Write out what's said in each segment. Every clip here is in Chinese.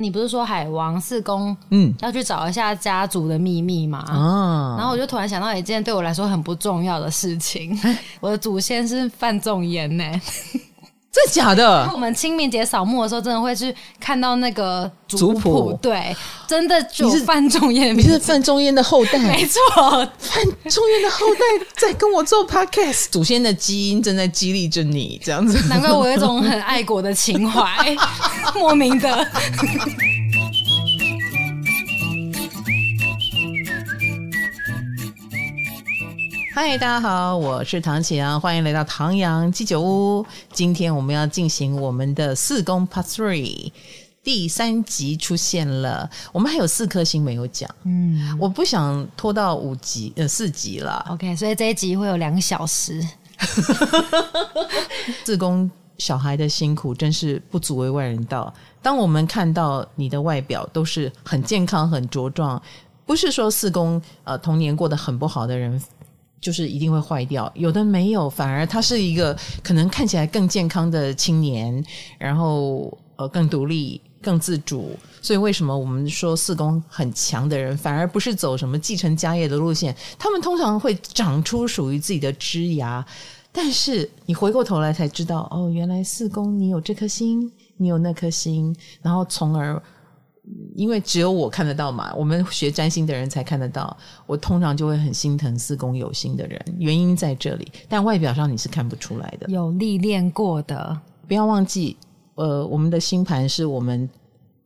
你不是说海王四宫嗯要去找一下家族的秘密吗？啊，然后我就突然想到一件对我来说很不重要的事情，我的祖先是范仲淹呢。真的假的？我们清明节扫墓的时候，真的会去看到那个族谱对，真的就你是范仲淹，你是范仲淹的后代，没错，范仲淹的后代在跟我做 podcast，祖先的基因正在激励着你，这样子。难怪我有一种很爱国的情怀，莫名的。嗨，大家好，我是唐启阳，欢迎来到唐阳鸡酒屋。今天我们要进行我们的四宫 Part Three 第三集出现了，我们还有四颗星没有讲，嗯，我不想拖到五集呃四集了。OK，所以这一集会有两个小时。四宫小孩的辛苦真是不足为外人道。当我们看到你的外表都是很健康、很茁壮，不是说四宫呃童年过得很不好的人。就是一定会坏掉，有的没有，反而他是一个可能看起来更健康的青年，然后呃更独立、更自主。所以为什么我们说四宫很强的人，反而不是走什么继承家业的路线？他们通常会长出属于自己的枝芽。但是你回过头来才知道，哦，原来四宫你有这颗心，你有那颗心，然后从而。因为只有我看得到嘛，我们学占星的人才看得到。我通常就会很心疼四宫有星的人，原因在这里。但外表上你是看不出来的，有历练过的。不要忘记，呃，我们的星盘是我们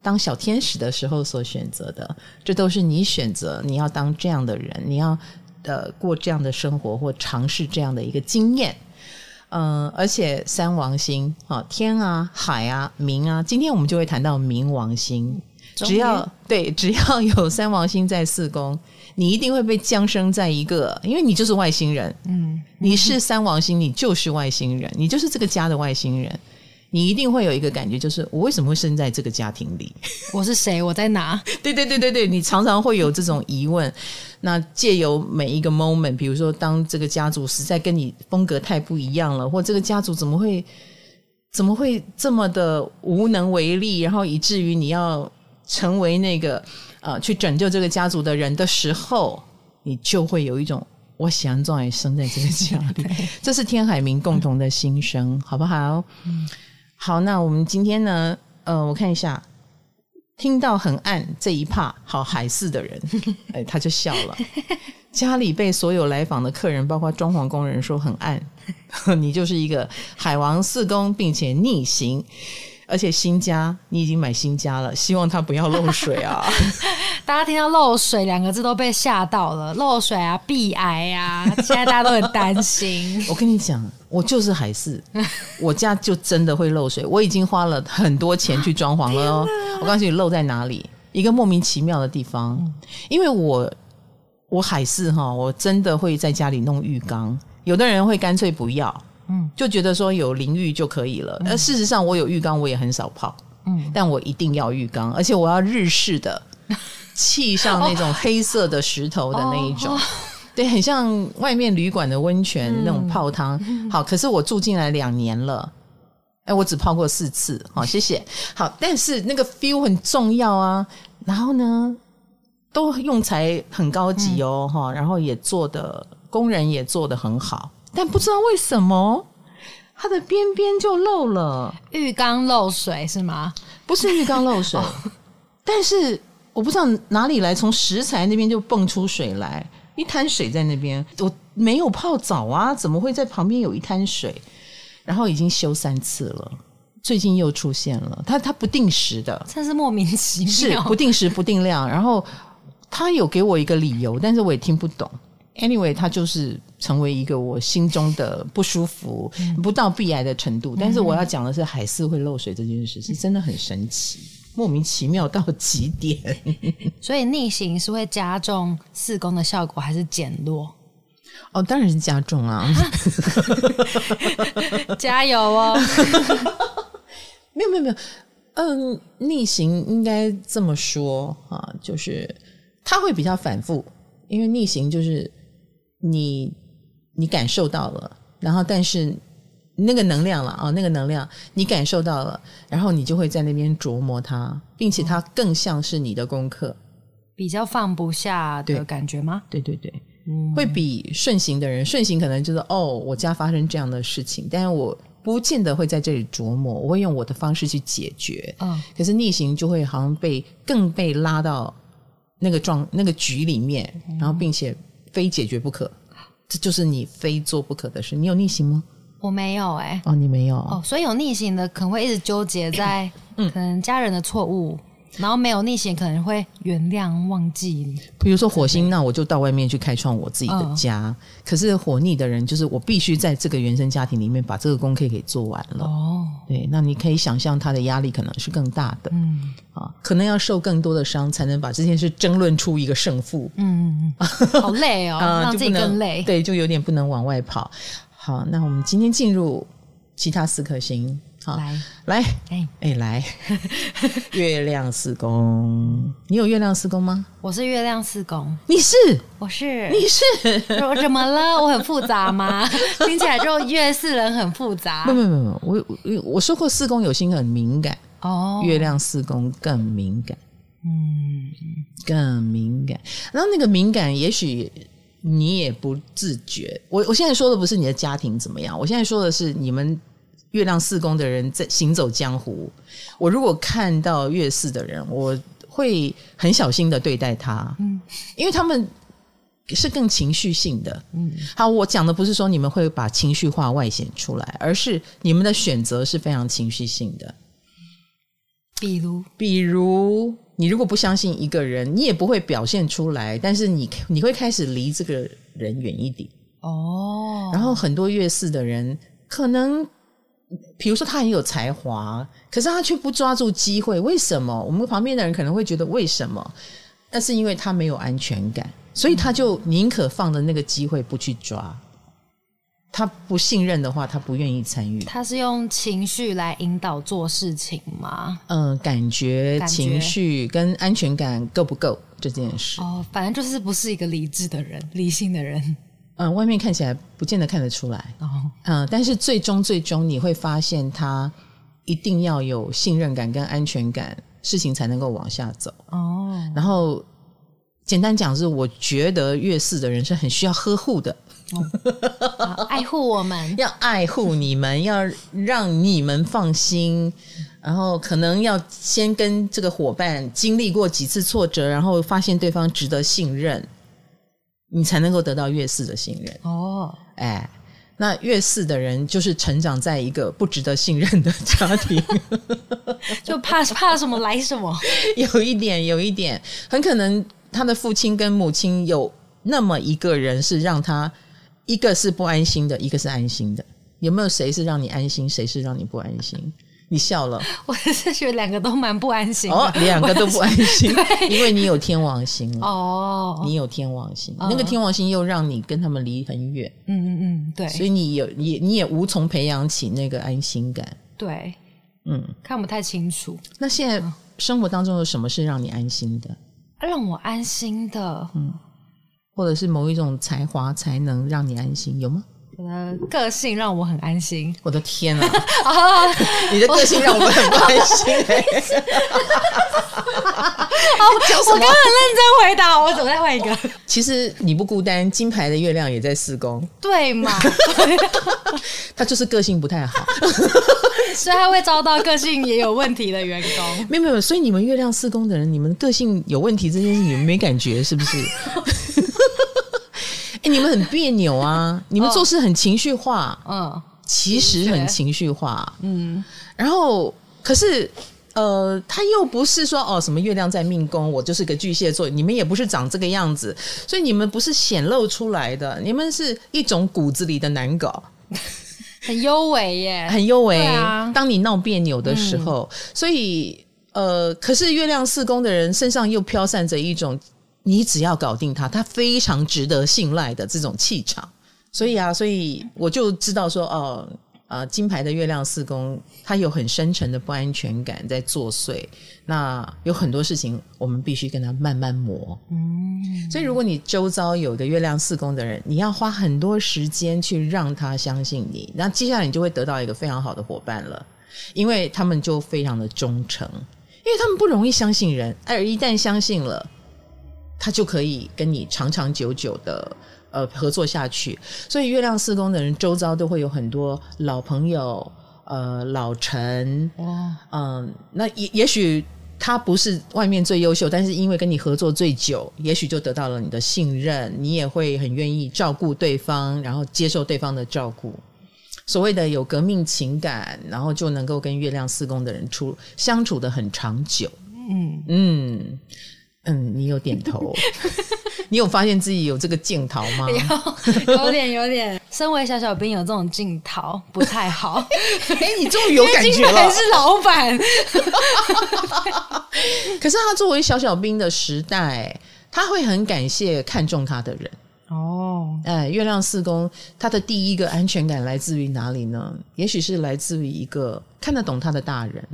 当小天使的时候所选择的，这都是你选择，你要当这样的人，你要呃过这样的生活或尝试这样的一个经验。嗯、呃，而且三王星啊，天啊、海啊、冥啊，今天我们就会谈到冥王星。只要对，只要有三王星在四宫，你一定会被降生在一个，因为你就是外星人。嗯，你是三王星，你就是外星人，你就是这个家的外星人。你一定会有一个感觉，就是我为什么会生在这个家庭里？我是谁？我在哪？对对对对对，你常常会有这种疑问。那借由每一个 moment，比如说，当这个家族实在跟你风格太不一样了，或这个家族怎么会怎么会这么的无能为力，然后以至于你要。成为那个呃，去拯救这个家族的人的时候，你就会有一种我想终于生在这个家里，这是天海明共同的心声，好不好？嗯，好，那我们今天呢，呃，我看一下，听到很暗这一怕，好海四的人，哎，他就笑了。家里被所有来访的客人，包括装潢工人说很暗，你就是一个海王四宫，并且逆行。而且新家你已经买新家了，希望它不要漏水啊！大家听到漏水两个字都被吓到了，漏水啊，避癌啊，现在大家都很担心。我跟你讲，我就是海事，我家就真的会漏水。我已经花了很多钱去装潢了哦。我告诉你，漏在哪里？一个莫名其妙的地方。因为我我海事哈，我真的会在家里弄浴缸。有的人会干脆不要。嗯，就觉得说有淋浴就可以了。而事实上，我有浴缸，我也很少泡。嗯，但我一定要浴缸，而且我要日式的，砌上那种黑色的石头的那一种。哦哦、对，很像外面旅馆的温泉、嗯、那种泡汤。好，可是我住进来两年了，哎，我只泡过四次。好，谢谢。好，但是那个 feel 很重要啊。然后呢，都用材很高级哦，哈、嗯，然后也做的工人也做的很好。但不知道为什么，它的边边就漏了。浴缸漏水是吗？不是浴缸漏水，哦、但是我不知道哪里来，从食材那边就蹦出水来，一滩水在那边。我没有泡澡啊，怎么会在旁边有一滩水？然后已经修三次了，最近又出现了。它它不定时的，真是莫名其妙，是不定时不定量。然后他有给我一个理由，但是我也听不懂。Anyway，他就是成为一个我心中的不舒服，嗯、不到避癌的程度。但是我要讲的是，海四会漏水这件事是真的很神奇，莫名其妙到极点。所以逆行是会加重四宫的效果，还是减弱？哦，当然是加重啊！加油哦！没有没有没有，嗯，逆行应该这么说啊，就是它会比较反复，因为逆行就是。你你感受到了，然后但是那个能量了啊，那个能量你感受到了，然后你就会在那边琢磨它，并且它更像是你的功课，比较放不下的感觉吗？对对对，嗯，会比顺行的人，顺行可能就是哦，我家发生这样的事情，但是我不见得会在这里琢磨，我会用我的方式去解决。嗯，可是逆行就会好像被更被拉到那个状那个局里面，然后并且非解决不可，这就是你非做不可的事。你有逆行吗？我没有哎、欸，哦，你没有哦，所以有逆行的可能会一直纠结在，可能家人的错误，嗯、然后没有逆行可能会原谅忘记。比如说火星，那我就到外面去开创我自己的家。嗯、可是火逆的人，就是我必须在这个原生家庭里面把这个功课给做完了。哦，对，那你可以想象他的压力可能是更大的，嗯啊，可能要受更多的伤才能把这件事争论出一个胜负。嗯嗯嗯，好累哦，让自己更累。对，就有点不能往外跑。好，那我们今天进入其他四颗星。好，来来，哎哎来，月亮四宫，你有月亮四宫吗？我是月亮四宫，你是？我是，你是？我怎么了？我很复杂吗？听起来就月四人很复杂。不不不不，我我我说过四宫有心很敏感哦，月亮四宫更敏感，嗯，更敏感。然后那个敏感，也许。你也不自觉，我我现在说的不是你的家庭怎么样，我现在说的是你们月亮四宫的人在行走江湖。我如果看到月四的人，我会很小心的对待他，嗯，因为他们是更情绪性的，嗯。好，我讲的不是说你们会把情绪化外显出来，而是你们的选择是非常情绪性的。比如，比如。你如果不相信一个人，你也不会表现出来，但是你你会开始离这个人远一点哦。然后很多月四的人，可能比如说他很有才华，可是他却不抓住机会，为什么？我们旁边的人可能会觉得为什么？那是因为他没有安全感，所以他就宁可放着那个机会不去抓。他不信任的话，他不愿意参与。他是用情绪来引导做事情吗？嗯、呃，感觉、感觉情绪跟安全感够不够这件事？哦，反正就是不是一个理智的人，理性的人。嗯、呃，外面看起来不见得看得出来。哦，嗯、呃，但是最终最终你会发现，他一定要有信任感跟安全感，事情才能够往下走。哦，然后简单讲是，我觉得月四的人是很需要呵护的。哦、爱护我们，要爱护你们，要让你们放心，然后可能要先跟这个伙伴经历过几次挫折，然后发现对方值得信任，你才能够得到月四的信任。哦，哎，那月四的人就是成长在一个不值得信任的家庭，就怕怕什么来什么，有一点，有一点，很可能他的父亲跟母亲有那么一个人是让他。一个是不安心的，一个是安心的。有没有谁是让你安心，谁是让你不安心？你笑了，我是觉得两个都蛮不安心。哦，两个都不安心，因为你有天王星了。哦，你有天王星，哦、那个天王星又让你跟他们离很远。嗯嗯嗯，对。所以你有也你也无从培养起那个安心感。对，嗯，看不太清楚。那现在生活当中有什么是让你安心的？让我安心的，嗯。或者是某一种才华才能让你安心，有吗？我的个性让我很安心。我的天啊！啊 你的个性让我们很不安心。好，我刚刚很认真回答，我怎么再换一个？其实你不孤单，金牌的月亮也在四宫，对嘛？他就是个性不太好，所以他会遭到个性也有问题的员工。没有没有，所以你们月亮四宫的人，你们个性有问题这件事，你们没感觉是不是？哎，你们很别扭啊！你们做事很情绪化，嗯，其实很情绪化，嗯。然后，可是，呃，他又不是说哦，什么月亮在命宫，我就是个巨蟹座。你们也不是长这个样子，所以你们不是显露出来的，你们是一种骨子里的难搞，很幽微耶，很幽微。啊、当你闹别扭的时候，嗯、所以，呃，可是月亮四宫的人身上又飘散着一种。你只要搞定他，他非常值得信赖的这种气场，所以啊，所以我就知道说，哦，呃，金牌的月亮四宫，他有很深沉的不安全感在作祟。那有很多事情，我们必须跟他慢慢磨。嗯，所以如果你周遭有个月亮四宫的人，你要花很多时间去让他相信你，那接下来你就会得到一个非常好的伙伴了，因为他们就非常的忠诚，因为他们不容易相信人，而一旦相信了，他就可以跟你长长久久的。呃，合作下去，所以月亮四宫的人周遭都会有很多老朋友，呃，老臣，哇，嗯、呃，那也也许他不是外面最优秀，但是因为跟你合作最久，也许就得到了你的信任，你也会很愿意照顾对方，然后接受对方的照顾。所谓的有革命情感，然后就能够跟月亮四宫的人处相处得很长久。嗯嗯嗯，你有点头。你有发现自己有这个镜头吗？有，有点，有点。身为小小兵，有这种镜头不太好。哎、欸，你终于有感觉了。还是老板。可是他作为小小兵的时代，他会很感谢看中他的人。哦，哎，月亮四宫，他的第一个安全感来自于哪里呢？也许是来自于一个看得懂他的大人。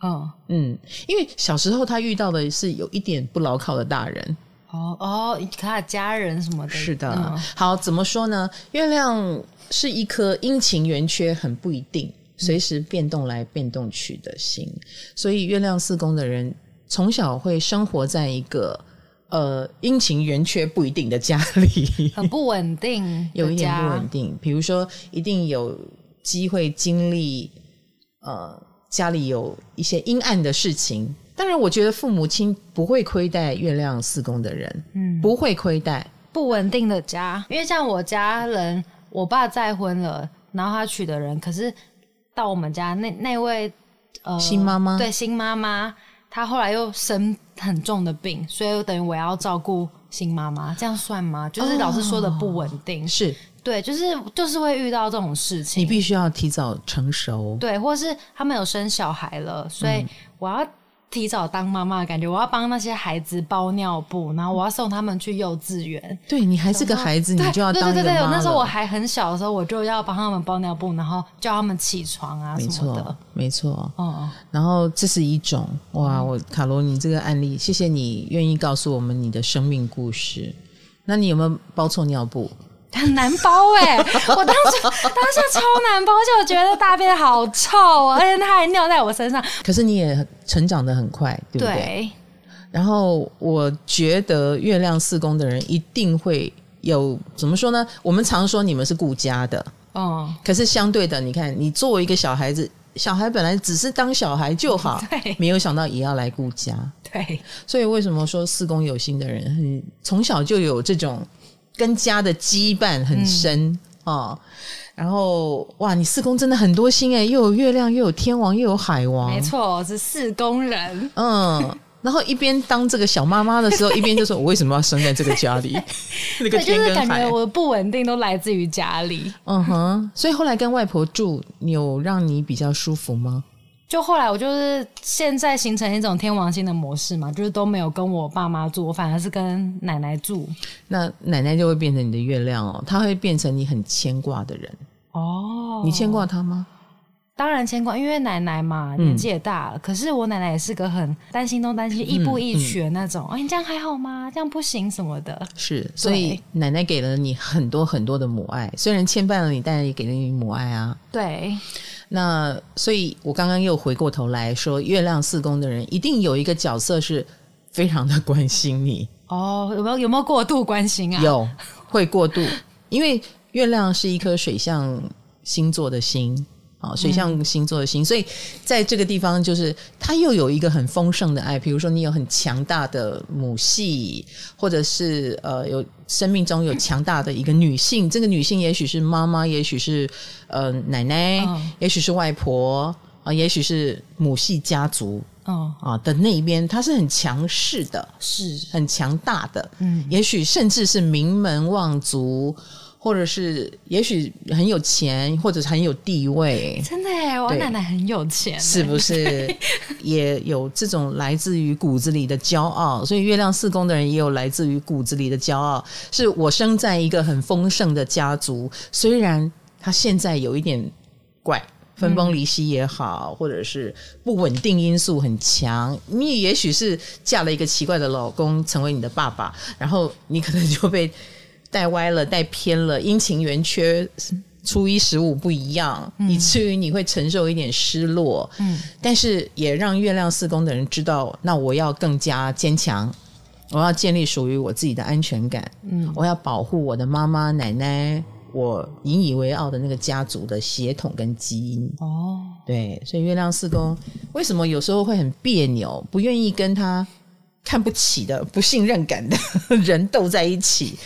哦，嗯，因为小时候他遇到的是有一点不牢靠的大人。哦哦，他的家人什么的，是的。嗯、好，怎么说呢？月亮是一颗阴晴圆缺很不一定，随时变动来变动去的心，嗯、所以月亮四宫的人从小会生活在一个呃阴晴圆缺不一定的家里，很不稳定，有一点不稳定。比如说，一定有机会经历呃家里有一些阴暗的事情。当然，我觉得父母亲不会亏待月亮四宫的人，嗯，不会亏待。不稳定的家，因为像我家人，我爸再婚了，然后他娶的人，可是到我们家那那位呃新妈妈，对新妈妈，她后来又生很重的病，所以等于我要照顾新妈妈，这样算吗？就是老师说的不稳定，哦、是对，就是就是会遇到这种事情，你必须要提早成熟，对，或是他们有生小孩了，所以我要。提早当妈妈的感觉，我要帮那些孩子包尿布，然后我要送他们去幼稚园。对，你还是个孩子，你就要当。对对对对，那时候我还很小的时候，我就要帮他们包尿布，然后叫他们起床啊什么的。没错，没错。哦，然后这是一种哇，我卡罗，你这个案例，谢谢你愿意告诉我们你的生命故事。那你有没有包错尿布？很难包哎、欸，我当时当下超难包，而且我觉得大便好臭，而且他还尿在我身上。可是你也成长的很快，对不对？对。然后我觉得月亮四宫的人一定会有怎么说呢？我们常说你们是顾家的，哦。可是相对的，你看，你作为一个小孩子，小孩本来只是当小孩就好，没有想到也要来顾家，对。所以为什么说四宫有心的人，从小就有这种。跟家的羁绊很深、嗯、哦，然后哇，你四宫真的很多星诶，又有月亮，又有天王，又有海王，没错，是四宫人。嗯，然后一边当这个小妈妈的时候，一边就说：“我为什么要生在这个家里？” 那个天跟海，就是感觉我的不稳定都来自于家里。嗯哼，所以后来跟外婆住，有让你比较舒服吗？就后来我就是现在形成一种天王星的模式嘛，就是都没有跟我爸妈住，我反而是跟奶奶住。那奶奶就会变成你的月亮哦，她会变成你很牵挂的人哦。你牵挂她吗？当然牵挂，因为奶奶嘛年纪也大了。嗯、可是我奶奶也是个很担心东担心西、亦步亦趋的那种。哎、你这样还好吗？这样不行什么的。是，所以奶奶给了你很多很多的母爱，虽然牵绊了你，但也给了你母爱啊。对。那所以，我刚刚又回过头来说，月亮四宫的人一定有一个角色是非常的关心你哦。有没有有没有过度关心啊？有，会过度，因为月亮是一颗水象星座的星。啊，水象星座的星，嗯，所以在这个地方，就是它又有一个很丰盛的爱。比如说，你有很强大的母系，或者是呃，有生命中有强大的一个女性。这个女性也许是妈妈，也许是呃奶奶，哦，也许是外婆啊，也许是母系家族哦啊的那一边，她是很强势的，是很强大的。嗯，也许甚至是名门望族。或者是也许很有钱，或者是很有地位。真的耶，我奶奶很有钱，是不是？也有这种来自于骨子里的骄傲，所以月亮四宫的人也有来自于骨子里的骄傲。是我生在一个很丰盛的家族，虽然他现在有一点怪。分崩离析也好，或者是不稳定因素很强，你也许是嫁了一个奇怪的老公，成为你的爸爸，然后你可能就被带歪了、带偏了，阴晴圆缺、初一十五不一样，嗯、以至于你会承受一点失落。嗯，但是也让月亮四宫的人知道，那我要更加坚强，我要建立属于我自己的安全感。嗯，我要保护我的妈妈、奶奶。我引以为傲的那个家族的血统跟基因哦，对，所以月亮四宫为什么有时候会很别扭，不愿意跟他看不起的、不信任感的 人斗在一起，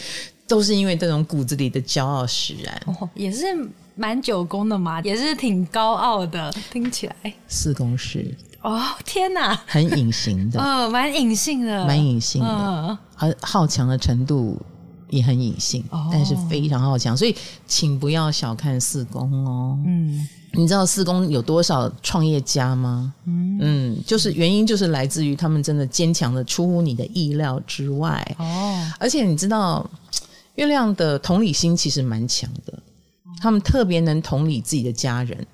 都是因为这种骨子里的骄傲使然。哦，也是蛮九宫的嘛，也是挺高傲的，听起来。四宫是哦，天哪，很隐形的，嗯，蛮隐性的，蛮隐性的，嗯，而好强的程度。也很隐性，但是非常好强，所以请不要小看四宫哦。嗯，你知道四宫有多少创业家吗？嗯嗯，就是原因就是来自于他们真的坚强的出乎你的意料之外哦。而且你知道，月亮的同理心其实蛮强的，他们特别能同理自己的家人。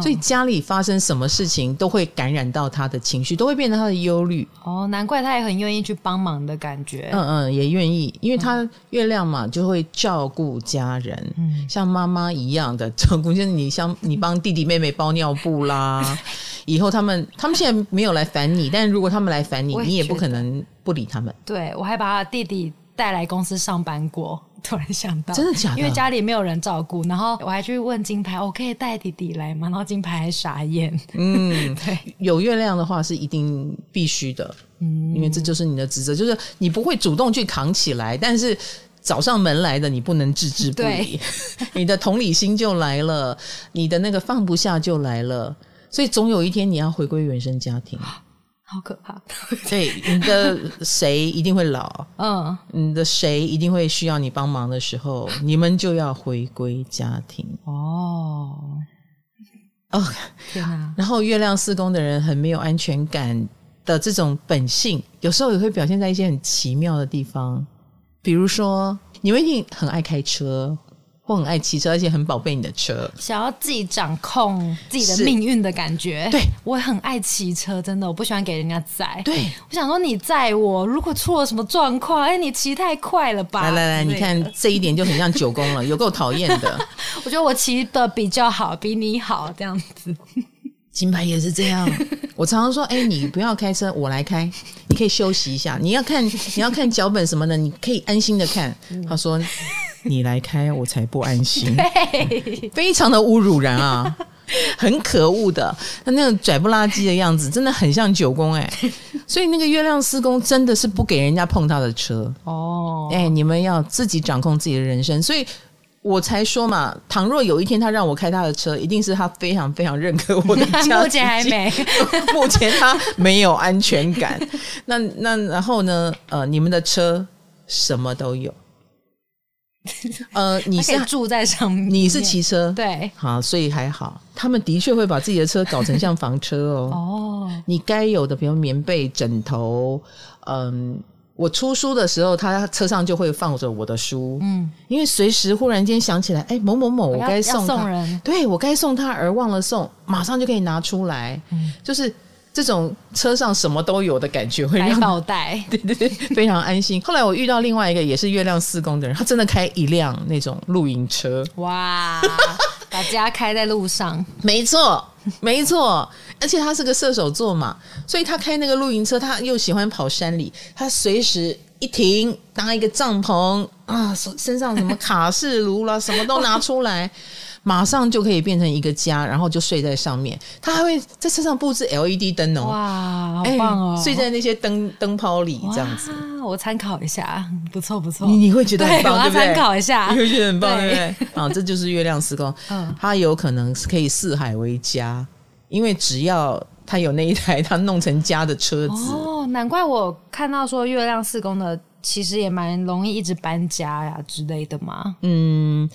所以家里发生什么事情都会感染到他的情绪，都会变成他的忧虑。哦，难怪他也很愿意去帮忙的感觉。嗯嗯，也愿意，因为他月亮嘛，就会照顾家人，嗯，像妈妈一样的照顾。就是你像你帮弟弟妹妹包尿布啦，以后他们他们现在没有来烦你，但是如果他们来烦你，你也不可能不理他们。对，我还把他弟弟带来公司上班过。突然想到，真的假的？因为家里没有人照顾，然后我还去问金牌，我可以带弟弟来吗？然后金牌还傻眼。嗯，对，有月亮的话是一定必须的，嗯，因为这就是你的职责，就是你不会主动去扛起来，但是找上门来的你不能置之不理，你的同理心就来了，你的那个放不下就来了，所以总有一天你要回归原生家庭。好可怕！对，你的谁一定会老，嗯，你的谁一定会需要你帮忙的时候，你们就要回归家庭哦。哦！然后月亮四宫的人很没有安全感的这种本性，有时候也会表现在一些很奇妙的地方，比如说，你们一定很爱开车。或很爱骑车，而且很宝贝你的车，想要自己掌控自己的命运的感觉。对，我也很爱骑车，真的，我不喜欢给人家载。对，我想说你载我，如果出了什么状况，哎，你骑太快了吧？来来来，你看这一点就很像九宫了，有够讨厌的。我觉得我骑的比较好，比你好，这样子。金牌也是这样，我常常说，哎，你不要开车，我来开，你可以休息一下。你要看，你要看脚本什么的，你可以安心的看。他说。你来开，我才不安心。对非常的侮辱人啊，很可恶的。他那种拽不拉几的样子，真的很像九宫哎。所以那个月亮四宫真的是不给人家碰他的车哦。哎，你们要自己掌控自己的人生。所以我才说嘛，倘若有一天他让我开他的车，一定是他非常非常认可我的 家。目前还没，目前他没有安全感。那那然后呢？呃，你们的车什么都有。呃，你是住在上面，你是骑车，对，好，所以还好。他们的确会把自己的车搞成像房车哦。哦，你该有的，比如棉被、枕头，嗯，我出书的时候，他车上就会放着我的书，嗯，因为随时忽然间想起来，哎，某某某，我该送，送人，对，我该送他而忘了送，马上就可以拿出来，嗯，就是。这种车上什么都有的感觉，会让百宝袋，对对对，非常安心。后来我遇到另外一个也是月亮四宫的人，他真的开一辆那种露营车，哇，把家开在路上，没错没错，而且他是个射手座嘛，所以他开那个露营车，他又喜欢跑山里，他随时一停搭一个帐篷啊，身上什么卡式炉啦，什么都拿出来。马上就可以变成一个家，然后就睡在上面。他还会在车上布置 LED 灯哦，哇，好棒哦！欸、睡在那些灯灯泡里这样子。我参考一下，不错不错。你你会觉得很棒，对，对不对？我要参考一下，你会觉得很棒，对不对？啊，这就是月亮四宫，嗯，他有可能是可以四海为家，因为只要他有那一台 他弄成家的车子。哦，难怪我看到说月亮四宫的其实也蛮容易一直搬家呀之类的嘛。嗯。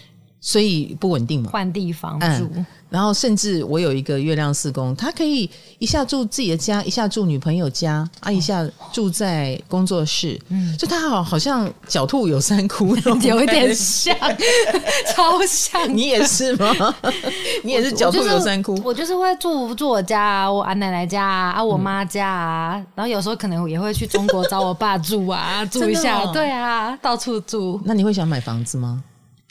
所以不稳定嘛，换地方住。嗯然后甚至我有一个月亮四宫，他可以一下住自己的家，一下住女朋友家，啊，一下住在工作室，嗯，就他好好像狡兔有三窟，有一点像，超像。你也是吗？你也是狡兔有三窟。我就是会住住我家啊，我奶奶家啊，啊，我妈家啊，嗯、然后有时候可能也会去中国找我爸住啊，住一下，哦、对啊，到处住。那你会想买房子吗？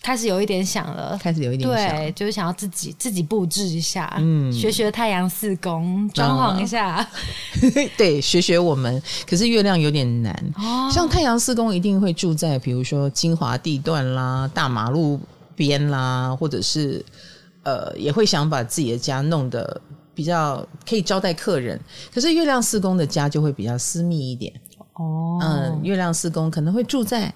开始有一点想了，开始有一点想，对，就是想要自己自己布置一下，嗯，学学太阳四宫，装潢一下，对，学学我们。可是月亮有点难，哦、像太阳四宫一定会住在比如说精华地段啦、大马路边啦，或者是呃，也会想把自己的家弄得比较可以招待客人。可是月亮四宫的家就会比较私密一点，哦，嗯，月亮四宫可能会住在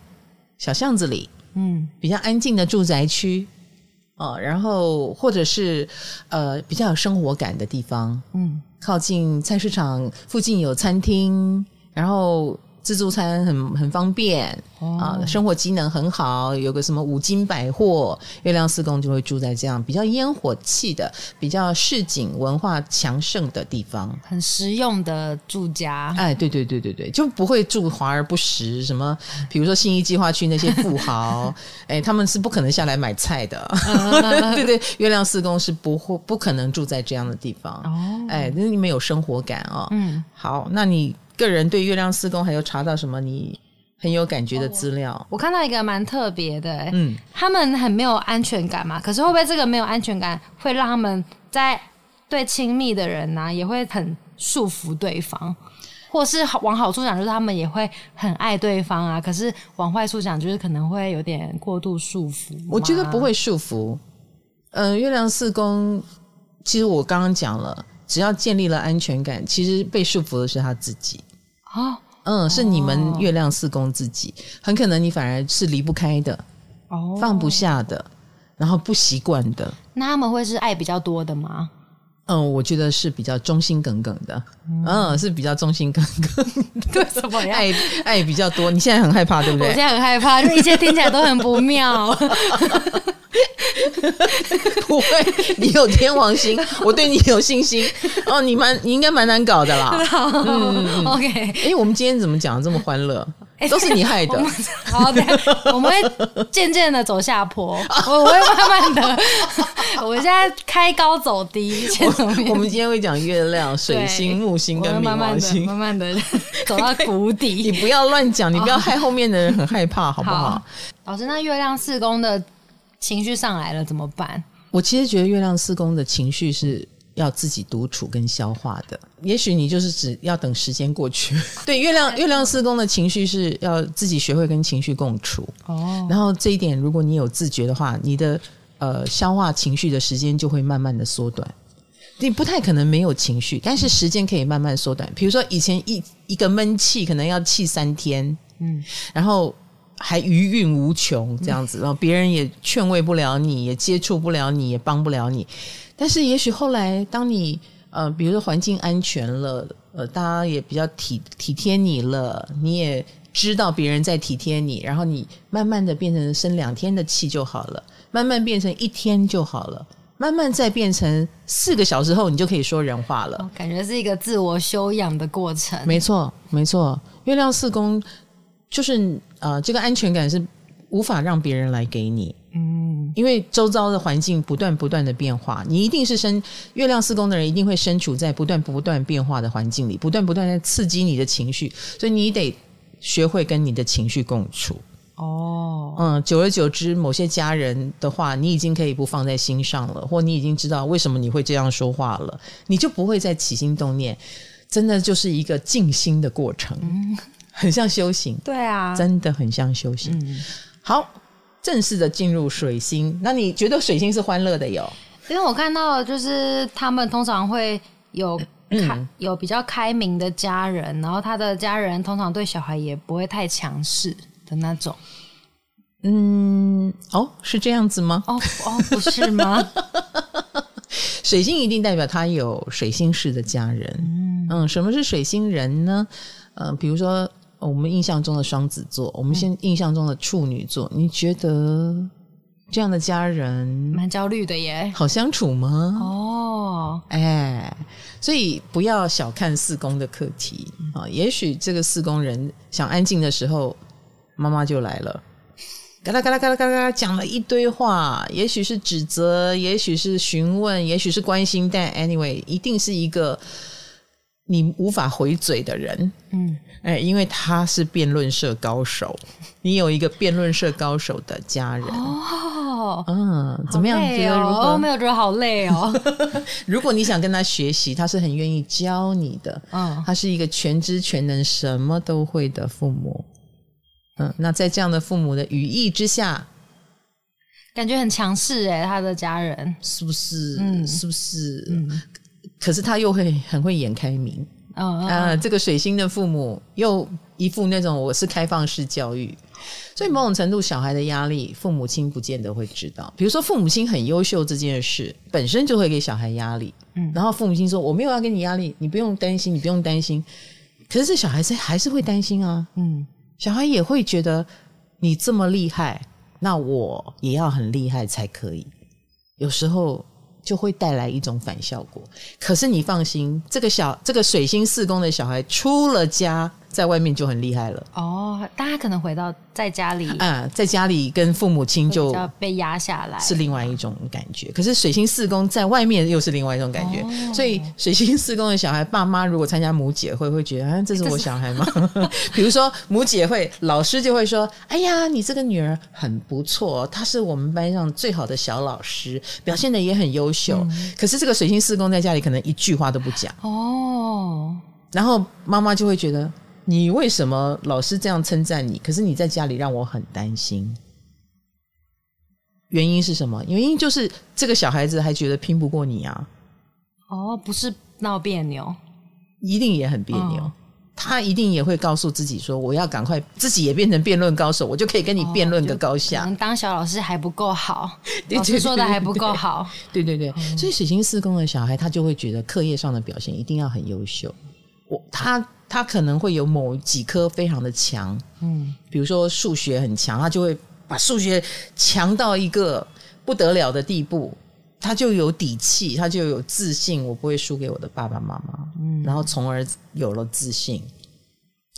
小巷子里。嗯，比较安静的住宅区，哦，然后或者是呃比较有生活感的地方，嗯，靠近菜市场附近有餐厅，然后。自助餐很很方便、哦、啊，生活机能很好，有个什么五金百货，月亮四宫就会住在这样比较烟火气的、比较市井文化强盛的地方，很实用的住家。哎，对对对对对，就不会住华而不实。什么，比如说信义计划区那些富豪，哎，他们是不可能下来买菜的。对对，月亮四宫是不会不可能住在这样的地方。哦，哎，那你们有生活感哦。嗯，好，那你。个人对月亮四宫还有查到什么你很有感觉的资料？我，我看到一个蛮特别的、欸，嗯，他们很没有安全感嘛，可是会不会这个没有安全感会让他们在对亲密的人呢、啊、也会很束缚对方，或是往好处讲就是他们也会很爱对方啊，可是往坏处讲就是可能会有点过度束缚。我觉得不会束缚，嗯、呃，月亮四宫其实我刚刚讲了，只要建立了安全感，其实被束缚的是他自己。哦，嗯，是你们月亮四宫自己，哦、很可能你反而是离不开的，哦，放不下的，然后不习惯的。那他们会是爱比较多的吗？嗯，我觉得是比较忠心耿耿的，嗯，嗯，是比较忠心耿耿。对，什么 呀？爱爱比较多，你现在很害怕，对不对？我现在很害怕，就一切听起来都很不妙。不会，你有天王星，我对你有信心。哦，你蛮，你应该蛮难搞的啦。嗯，OK。哎，我们今天怎么讲的这么欢乐？都是你害的。好的，我们会渐渐的走下坡，我会慢慢的。我现在开高走低。我们今天会讲月亮、水星、木星跟冥王星，慢慢的走到谷底。你不要乱讲，你不要害后面的人很害怕，好不好？老师，那月亮四宫的。情绪上来了怎么办？我其实觉得月亮四宫的情绪是要自己独处跟消化的。也许你就是只要等时间过去。对，月亮 月亮四宫的情绪是要自己学会跟情绪共处。哦，然后这一点如果你有自觉的话，你的呃消化情绪的时间就会慢慢的缩短。你不太可能没有情绪，但是时间可以慢慢缩短。比如说以前一一个闷气可能要气三天，嗯，然后。还余韵无穷这样子，然后别人也劝慰不了你，也接触不了你，也帮不了你。但是也许后来，当你呃，比如说环境安全了，呃，大家也比较体体贴你了，你也知道别人在体贴你，然后你慢慢的变成生两天的气就好了，慢慢变成一天就好了，慢慢再变成四个小时后，你就可以说人话了。感觉是一个自我修养的过程。没错，没错，月亮四宫。就是呃，这个安全感是无法让别人来给你，嗯，因为周遭的环境不断不断的变化，你一定是身月亮四宫的人，一定会身处在不断不断变化的环境里，不断不断在刺激你的情绪，所以你得学会跟你的情绪共处。哦，嗯，久而久之，某些家人的话，你已经可以不放在心上了，或你已经知道为什么你会这样说话了，你就不会再起心动念，真的就是一个静心的过程。嗯很像修行，对啊，真的很像修行。嗯、好，正式的进入水星，那你觉得水星是欢乐的哟？因为我看到就是他们通常会有开、嗯、有比较开明的家人，然后他的家人通常对小孩也不会太强势的那种。嗯，哦，是这样子吗？哦哦，不是吗？水星一定代表他有水星式的家人。嗯嗯，什么是水星人呢？嗯、呃，比如说。我们印象中的双子座，我们现印象中的处女座，嗯、你觉得这样的家人蛮焦虑的耶，好相处吗？哦，哎，所以不要小看四宫的课题啊。也许这个四宫人想安静的时候，妈妈就来了，嘎啦嘎啦嘎啦嘎啦讲了一堆话，也许是指责，也许是询问，也许是关心，但 anyway，一定是一个你无法回嘴的人。嗯，哎，因为他是辩论社高手，你有一个辩论社高手的家人。哦嗯，怎么样？觉得如何？我没有觉得好累哦。如果你想跟他学习，他是很愿意教你的。嗯，他是一个全知全能、什么都会的父母。嗯，那在这样的父母的羽翼之下，感觉很强势诶，他的家人是不是？嗯，是不是？嗯，可是他又会很会演开明。嗯啊，这个水星的父母又一副那种我是开放式教育。所以某种程度，小孩的压力，父母亲不见得会知道。比如说，父母亲很优秀这件事，本身就会给小孩压力。嗯，然后父母亲说：“我没有要给你压力，你不用担心，你不用担心。”可是这小孩子还是会担心啊。嗯，小孩也会觉得你这么厉害，那我也要很厉害才可以。有时候就会带来一种反效果。可是你放心，这个小这个水星四宫的小孩出了家。在外面就很厉害了哦，大家可能回到在家里啊，在家里跟父母亲就被压下来，是另外一种感觉。可是水星四宫在外面又是另外一种感觉，哦、所以水星四宫的小孩，爸妈如果参加母姐会，会觉得啊，这是我小孩吗？比如说母姐会，老师就会说，哎呀，你这个女儿很不错，她是我们班上最好的小老师，表现的也很优秀。嗯、可是这个水星四宫在家里可能一句话都不讲哦，然后妈妈就会觉得。你为什么老是这样称赞你？可是你在家里让我很担心。原因是什么？原因就是这个小孩子还觉得拼不过你啊。哦，不是闹别扭，一定也很别扭。哦、他一定也会告诉自己说：“我要赶快自己也变成辩论高手，我就可以跟你辩论个高下。”哦、当小老师还不够好，老师说的还不够好。对对对，嗯、所以水星四宫的小孩，他就会觉得课业上的表现一定要很优秀。我他。他可能会有某几科非常的强，嗯，比如说数学很强，他就会把数学强到一个不得了的地步，他就有底气，他就有自信，我不会输给我的爸爸妈妈，嗯，然后从而有了自信。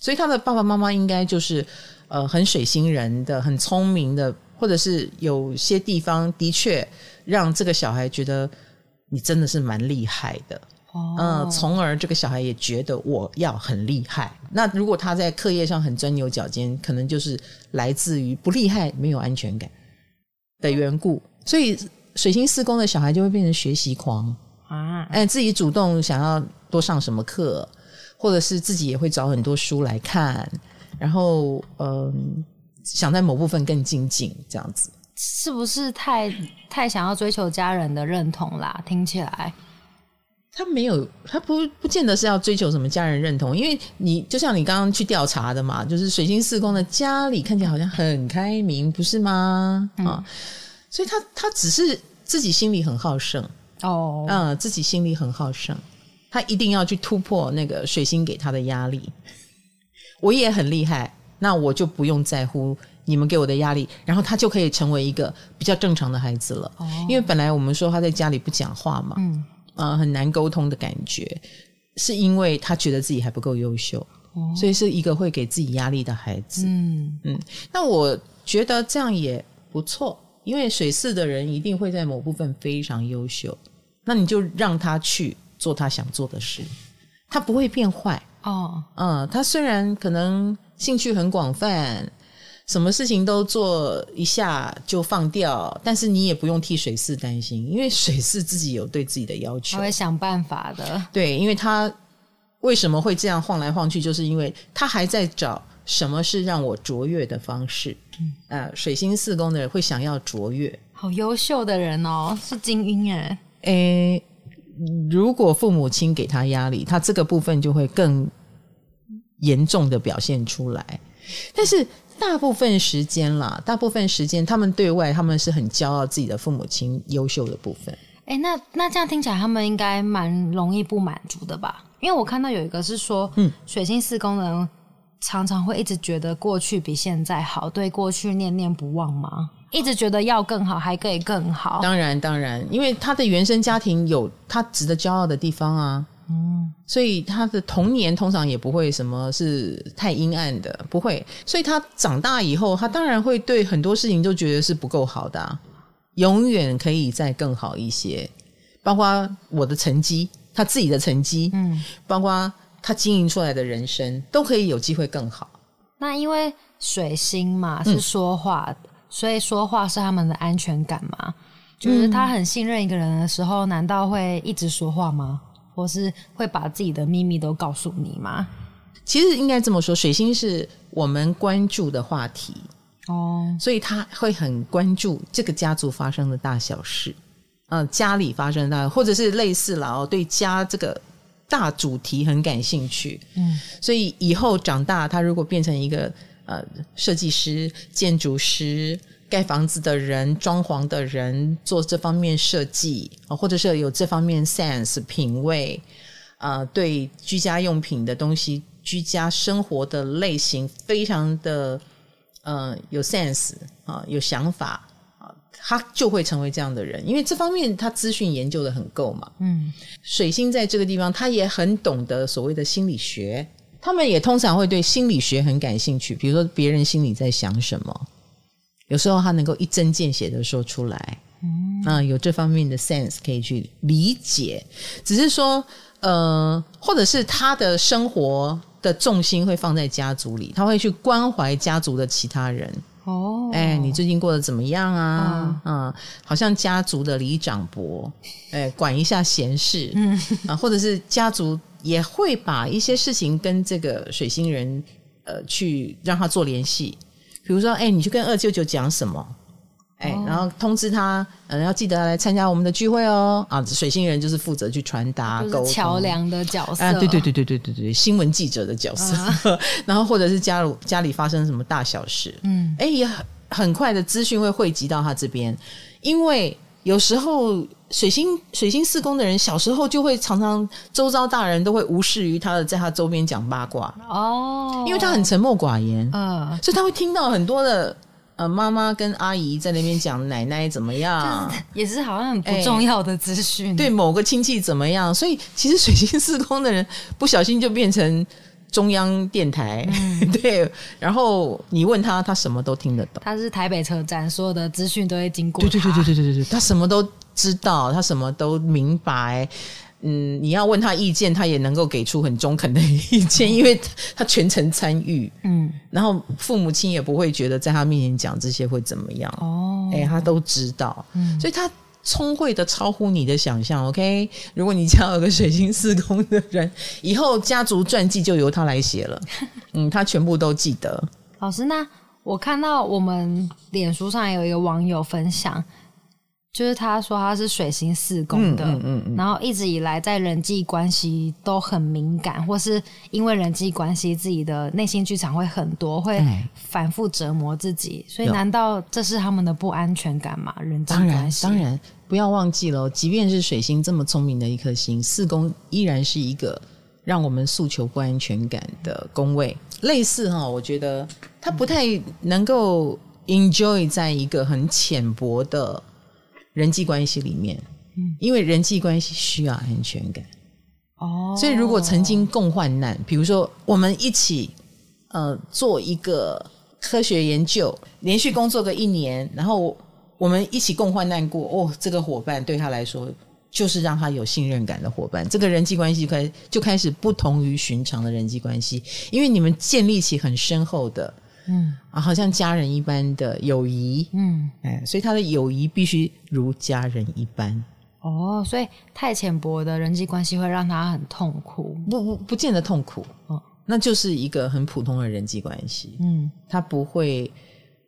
所以他的爸爸妈妈应该就是呃很水星人的，很聪明的，或者是有些地方的确让这个小孩觉得你真的是蛮厉害的。嗯，从而这个小孩也觉得我要很厉害。那如果他在课业上很钻牛角尖，可能就是来自于不厉害、没有安全感的缘故。所以水星四宫的小孩就会变成学习狂啊，哎，自己主动想要多上什么课，或者是自己也会找很多书来看，然后嗯，想在某部分更精进，这样子是不是太太想要追求家人的认同啦？听起来。他没有，他不不见得是要追求什么家人认同，因为你就像你刚刚去调查的嘛，就是水星四宫的家里看起来好像很开明，不是吗？所以他他只是自己心里很好胜哦，嗯，自己心里很好胜，他一定要去突破那个水星给他的压力。我也很厉害，那我就不用在乎你们给我的压力，然后他就可以成为一个比较正常的孩子了。哦，因为本来我们说他在家里不讲话嘛，嗯。呃，很难沟通的感觉，是因为他觉得自己还不够优秀，哦、所以是一个会给自己压力的孩子。嗯嗯，那我觉得这样也不错，因为水四的人一定会在某部分非常优秀，那你就让他去做他想做的事，他不会变坏哦。嗯，他虽然可能兴趣很广泛。什么事情都做一下就放掉，但是你也不用替水四担心，因为水四自己有对自己的要求，他会想办法的。对，因为他为什么会这样晃来晃去，就是因为他还在找什么是让我卓越的方式。嗯，呃，水星四宫的人会想要卓越，好优秀的人哦，是精英哎。诶，如果父母亲给他压力，他这个部分就会更严重的表现出来，但是。大部分时间啦，大部分时间他们对外他们是很骄傲自己的父母亲优秀的部分。哎、欸，那那这样听起来他们应该蛮容易不满足的吧？因为我看到有一个是说，嗯，水星四宫的人常常会一直觉得过去比现在好，对过去念念不忘吗？一直觉得要更好，还可以更好。当然，当然，因为他的原生家庭有他值得骄傲的地方啊。嗯，所以他的童年通常也不会什么是太阴暗的，不会。所以他长大以后，他当然会对很多事情都觉得是不够好的啊，永远可以再更好一些。包括我的成绩，他自己的成绩，嗯，包括他经营出来的人生，都可以有机会更好。那因为水星嘛是说话的，嗯，所以说话是他们的安全感嘛。就是他很信任一个人的时候，难道会一直说话吗？或是会把自己的秘密都告诉你吗？其实应该这么说，水星是我们关注的话题哦，所以他会很关注这个家族发生的大小事，嗯，家里发生的，或者是类似了哦，对家这个大主题很感兴趣，嗯，所以以后长大，他如果变成一个呃设计师、建筑师。盖房子的人、装潢的人、做这方面设计啊，或者是有这方面 sense 品味啊、呃，对居家用品的东西、居家生活的类型非常的呃有 sense 啊，有想法啊，他就会成为这样的人，因为这方面他资讯研究的很够嘛。嗯，水星在这个地方，他也很懂得所谓的心理学，他们也通常会对心理学很感兴趣，比如说别人心里在想什么。有时候他能够一针见血的说出来，嗯，啊，有这方面的 sense 可以去理解。只是说，呃，或者是他的生活的重心会放在家族里，他会去关怀家族的其他人。哦，哎，你最近过得怎么样啊？嗯，啊，好像家族的里长伯，哎，管一下闲事，嗯，啊，或者是家族也会把一些事情跟这个水星人，呃，去让他做联系。比如说，哎、欸，你去跟二舅舅讲什么？哎、欸，oh. 然后通知他，嗯，要记得来参加我们的聚会哦。啊，水星人就是负责去传达、沟通、桥梁的角色。啊，对对对对对对对，新闻记者的角色。Uh. 然后或者是家里家里发生什么大小事，嗯，哎、欸，也很很快的资讯会汇集到他这边，因为有时候。水星水星四宫的人，小时候就会常常周遭大人都会无视于他的，在他周边讲八卦。哦，因为他很沉默寡言，嗯，所以他会听到很多的呃妈妈跟阿姨在那边讲奶奶怎么样，也是好像很不重要的资讯，欸，对某个亲戚怎么样，所以其实水星四宫的人不小心就变成中央电台，嗯、对，然后你问他，他什么都听得懂，他是台北车站，所有的资讯都会经过，对对对对对对对，他什么都。知道他什么都明白，嗯，你要问他意见，他也能够给出很中肯的意见，因为他全程参与，嗯，然后父母亲也不会觉得在他面前讲这些会怎么样，哦，哎，他都知道，嗯，所以他聪慧的超乎你的想象，OK？如果你家有个水星四宫的人，以后家族传记就由他来写了，嗯，他全部都记得。老师，那我看到我们脸书上有一个网友分享。就是他说他是水星四宫的，嗯嗯嗯、然后一直以来在人际关系都很敏感，或是因为人际关系自己的内心剧场会很多，会反复折磨自己。所以难道这是他们的不安全感吗？人际关系？当然，当然不要忘记了，即便是水星这么聪明的一颗星，四宫依然是一个让我们诉求不安全感的宫位。类似哈，我觉得他不太能够 enjoy 在一个很浅薄的。人际关系里面，因为人际关系需要安全感。哦，所以如果曾经共患难，比如说我们一起呃做一个科学研究，连续工作个一年，然后我们一起共患难过哦，这个伙伴对他来说就是让他有信任感的伙伴，这个人际关系开就开始不同于寻常的人际关系，因为你们建立起很深厚的。嗯啊，好像家人一般的友谊，嗯，哎，所以他的友谊必须如家人一般。哦，所以太浅薄的人际关系会让他很痛苦？不不，不见得痛苦，哦，那就是一个很普通的人际关系。嗯，他不会，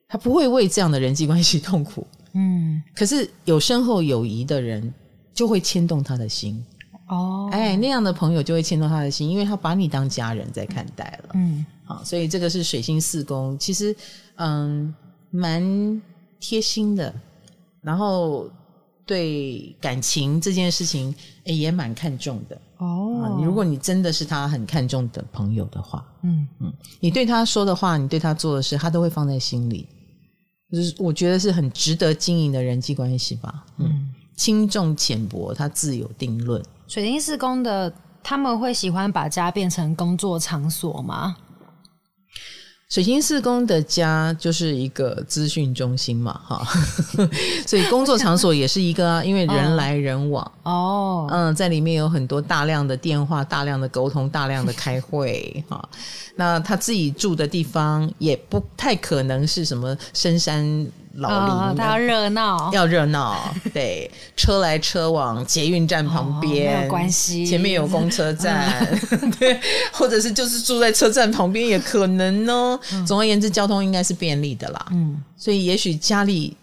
他不会为这样的人际关系痛苦。嗯，可是有深厚友谊的人就会牵动他的心。哦，哎，那样的朋友就会牵动他的心，因为他把你当家人在看待了。嗯。好，所以这个是水星四宫，其实嗯，蛮贴心的，然后对感情这件事情，诶也蛮看重的。哦，你如果你真的是他很看重的朋友的话，嗯嗯，你对他说的话，你对他做的事，他都会放在心里。就是我觉得是很值得经营的人际关系吧。嗯，轻重浅薄，他自有定论。水星四宫的他们会喜欢把家变成工作场所吗？水星四宫的家就是一个资讯中心嘛，哈，所以工作场所也是一个啊，因为人来人往哦，嗯，在里面有很多大量的电话、大量的沟通、大量的开会，哈，那他自己住的地方也不太可能是什么深山。老林，哦，他要热闹，要热闹，对，车来车往，捷运站旁边，哦，没有关系，前面有公车站，对，或者是就是住在车站旁边也可能哦。嗯，总而言之，交通应该是便利的啦。嗯，所以也许家里。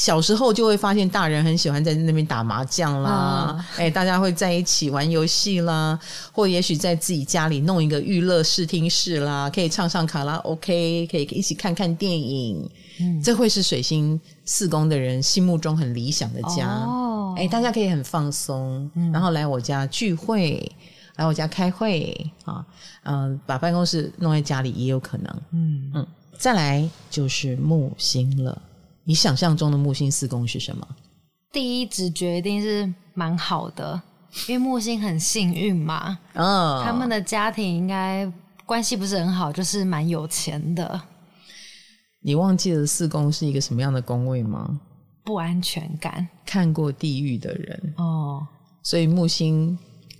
小时候就会发现大人很喜欢在那边打麻将啦，哎、嗯，大家会在一起玩游戏啦，或也许在自己家里弄一个娱乐视听室啦，可以唱唱卡拉 OK，可以一起看看电影。嗯，这会是水星四宫的人心目中很理想的家。哦，哎，大家可以很放松，嗯，然后来我家聚会，来我家开会啊，嗯，把办公室弄在家里也有可能。嗯嗯，再来就是木星了。你想象中的木星四宫是什么？第一直觉一定是蛮好的，因为木星很幸运嘛。嗯、oh.，他们的家庭应该关系不是很好，就是蛮有钱的。你忘记了四宫是一个什么样的宫位吗？不安全感。看过地狱的人哦，oh. 所以木星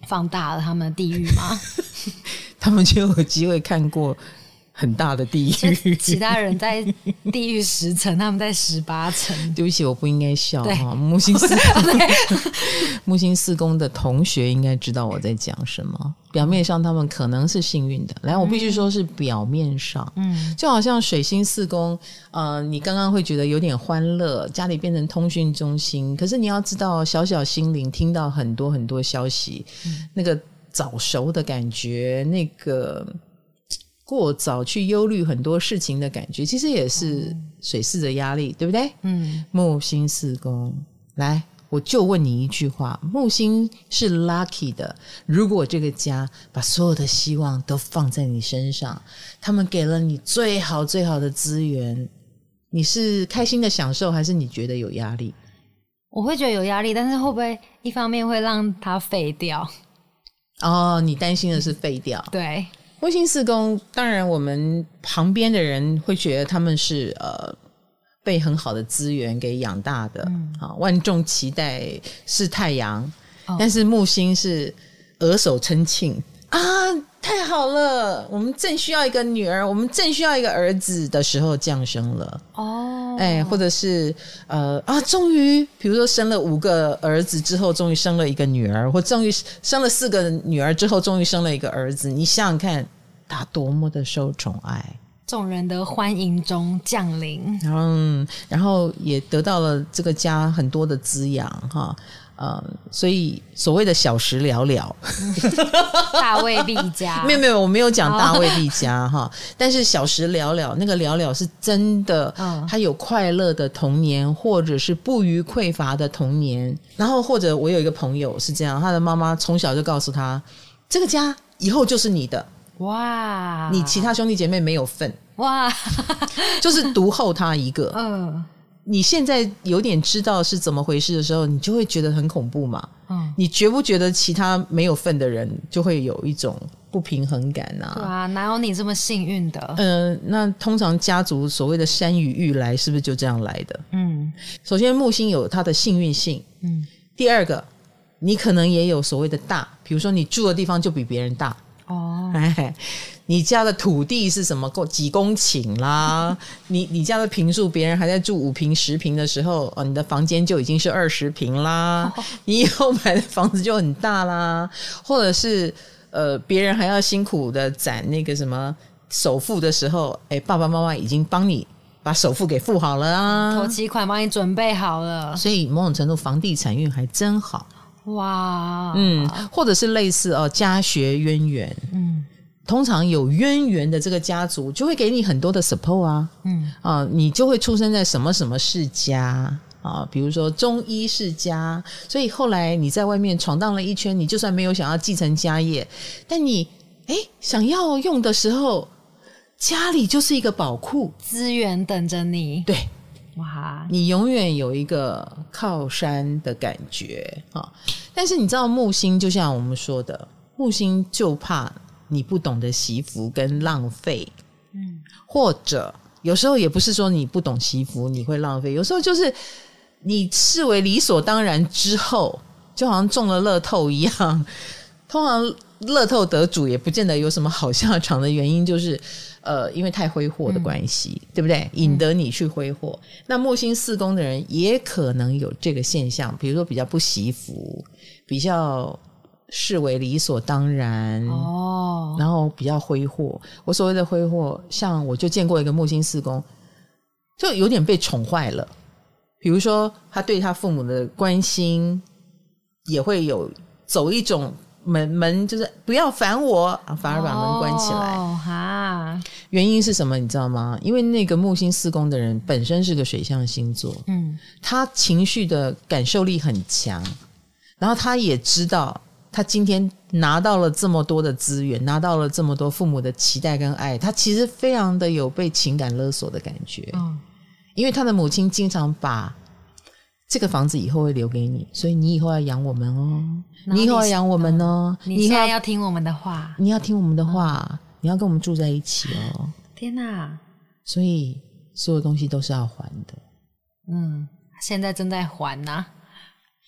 放大了他们的地狱吗？他们就有机会看过。很大的地狱，其他人在地狱十层，他们在十八层。对不起，我不应该笑哈。木星四 木星四宫的同学应该知道我在讲什么。表面上他们可能是幸运的，来，我必须说是表面上。嗯，就好像水星四宫，呃，你刚刚会觉得有点欢乐，家里变成通讯中心。可是你要知道，小小心灵听到很多很多消息，嗯、那个早熟的感觉，那个。过早去忧虑很多事情的感觉，其实也是水势的压力，对不对？嗯，木星四宫，来，我就问你一句话：木星是 lucky 的，如果这个家把所有的希望都放在你身上，他们给了你最好最好的资源，你是开心的享受，还是你觉得有压力？我会觉得有压力，但是会不会一方面会让它废掉？哦，你担心的是废掉，对。木星四宫，当然我们旁边的人会觉得他们是呃被很好的资源给养大的，嗯、啊，万众期待是太阳，哦，但是木星是额手称庆啊，太好了，我们正需要一个女儿，我们正需要一个儿子的时候降生了。哦，哎，或者是呃啊，终于比如说生了五个儿子之后，终于生了一个女儿，或终于生了四个女儿之后，终于生了一个儿子，你想想看。他多么的受宠爱，众人的欢迎中降临，嗯，然后也得到了这个家很多的滋养，哈，嗯，所以所谓的小时了了，大未必家，没有没有，我没有讲大未必家哈，但是小时了了，那个了了是真的，他有快乐的童年，或者是不虞匮乏的童年，然后或者我有一个朋友是这样，他的妈妈从小就告诉他，这个家以后就是你的。哇！你其他兄弟姐妹没有份。哇，就是独厚他一个。嗯，你现在有点知道是怎么回事的时候，你就会觉得很恐怖嘛。嗯，你觉不觉得其他没有份的人就会有一种不平衡感啊？对啊，哪有你这么幸运的？嗯，那通常家族所谓的山雨欲来，是不是就这样来的？嗯，首先木星有它的幸运性。嗯，第二个，你可能也有所谓的大，比如说你住的地方就比别人大。哦，哎，你家的土地是什么？公几公顷啦？你你家的平数，别人还在住五平十平的时候，哦，你的房间就已经是二十平啦。你以后买的房子就很大啦。或者是呃，别人还要辛苦的攒那个什么首付的时候，哎，爸爸妈妈已经帮你把首付给付好了啊，头期款帮你准备好了。所以某种程度，房地产运还真好。哇，嗯，或者是类似哦，家学渊源，嗯，通常有渊源的这个家族就会给你很多的 support 啊，嗯。啊，你就会出生在什么什么世家，啊，比如说中医世家，所以后来你在外面闯荡了一圈，你就算没有想要继承家业，但你哎想要用的时候，家里就是一个宝库，资源等着你。对，哇，你永远有一个靠山的感觉啊。但是你知道木星，就像我们说的，木星就怕你不懂得惜福跟浪费，嗯，或者有时候也不是说你不懂惜福你会浪费，有时候就是。你视为理所当然之后，就好像中了乐透一样。通常乐透得主也不见得有什么好下场的原因，就是呃，因为太挥霍的关系，嗯、对不对？引得你去挥霍。嗯、那木星四宫的人也可能有这个现象，比如说比较不惜福，比较视为理所当然哦，然后比较挥霍。我所谓的挥霍，像我就见过一个木星四宫，就有点被宠坏了。比如说，他对他父母的关心也会有走一种门门，就是不要烦我，反而把门关起来。哦，哈，原因是什么？你知道吗？因为那个木星四宫的人本身是个水象星座，嗯，他情绪的感受力很强，然后他也知道，他今天拿到了这么多的资源，拿到了这么多父母的期待跟爱，他其实非常的有被情感勒索的感觉。嗯因为他的母亲经常把这个房子以后会留给你，所以你以后要养我们哦，你，你以后要养我们哦，你现在要听我们的话，你要听我们的话，嗯、你要跟我们住在一起哦。天哪！所以所有东西都是要还的。嗯，现在正在还呢、啊。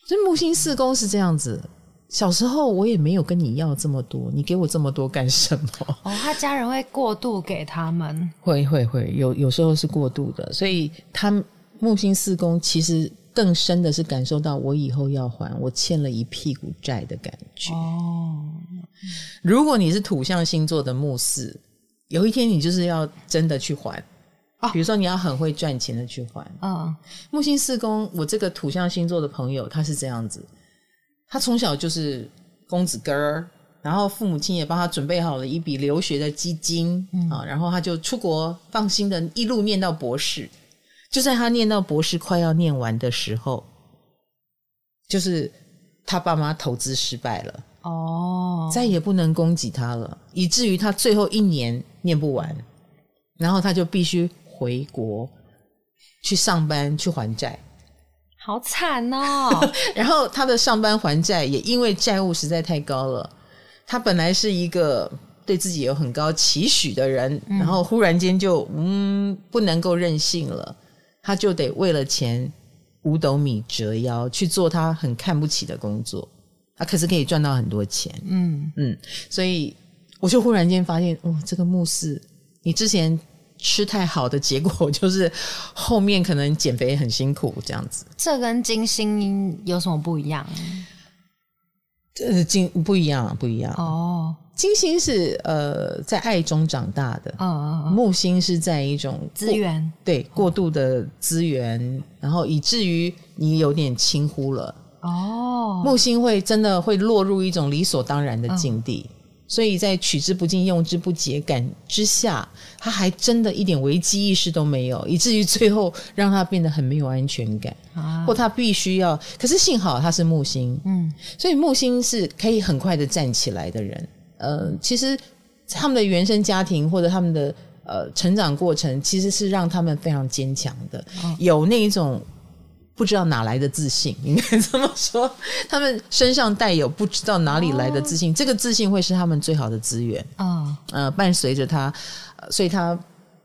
所以木星四宫是这样子。小时候我也没有跟你要这么多，你给我这么多干什么？哦，他家人会过度给他们，会会会有有时候是过度的，所以他木星四宫其实更深的是感受到我以后要还，我欠了一屁股债的感觉。哦，如果你是土象星座的木四，有一天你就是要真的去还，哦，比如说你要很会赚钱的去还。嗯，木星四宫，我这个土象星座的朋友他是这样子。他从小就是公子哥儿，然后父母亲也帮他准备好了一笔留学的基金啊，嗯、然后他就出国，放心的一路念到博士。就在他念到博士快要念完的时候，就是他爸妈投资失败了，哦，再也不能供给他了，以至于他最后一年念不完，然后他就必须回国去上班去还债。好惨哦！然后他的上班还债也因为债务实在太高了。他本来是一个对自己有很高期许的人，嗯、然后忽然间就嗯不能够任性了，他就得为了钱五斗米折腰去做他很看不起的工作。他可是可以赚到很多钱，嗯嗯，所以我就忽然间发现，哦，这个牧师，你之前。吃太好的结果就是后面可能减肥很辛苦这样子。这跟金星有什么不一样？这金不一样，不一样哦。金星是呃在爱中长大的，哦哦哦，木星是在一种资源，对，过度的资源，哦，然后以至于你有点轻忽了哦。木星会真的会落入一种理所当然的境地。哦所以在取之不尽、用之不竭感之下，他还真的一点危机意识都没有，以至于最后让他变得很没有安全感。啊，或他必须要，可是幸好他是木星，嗯，所以木星是可以很快的站起来的人。呃，其实他们的原生家庭或者他们的呃成长过程，其实是让他们非常坚强的，哦，有那一种。不知道哪来的自信，应该这么说。他们身上带有不知道哪里来的自信，哦、这个自信会是他们最好的资源。哦，呃，伴随着他，所以他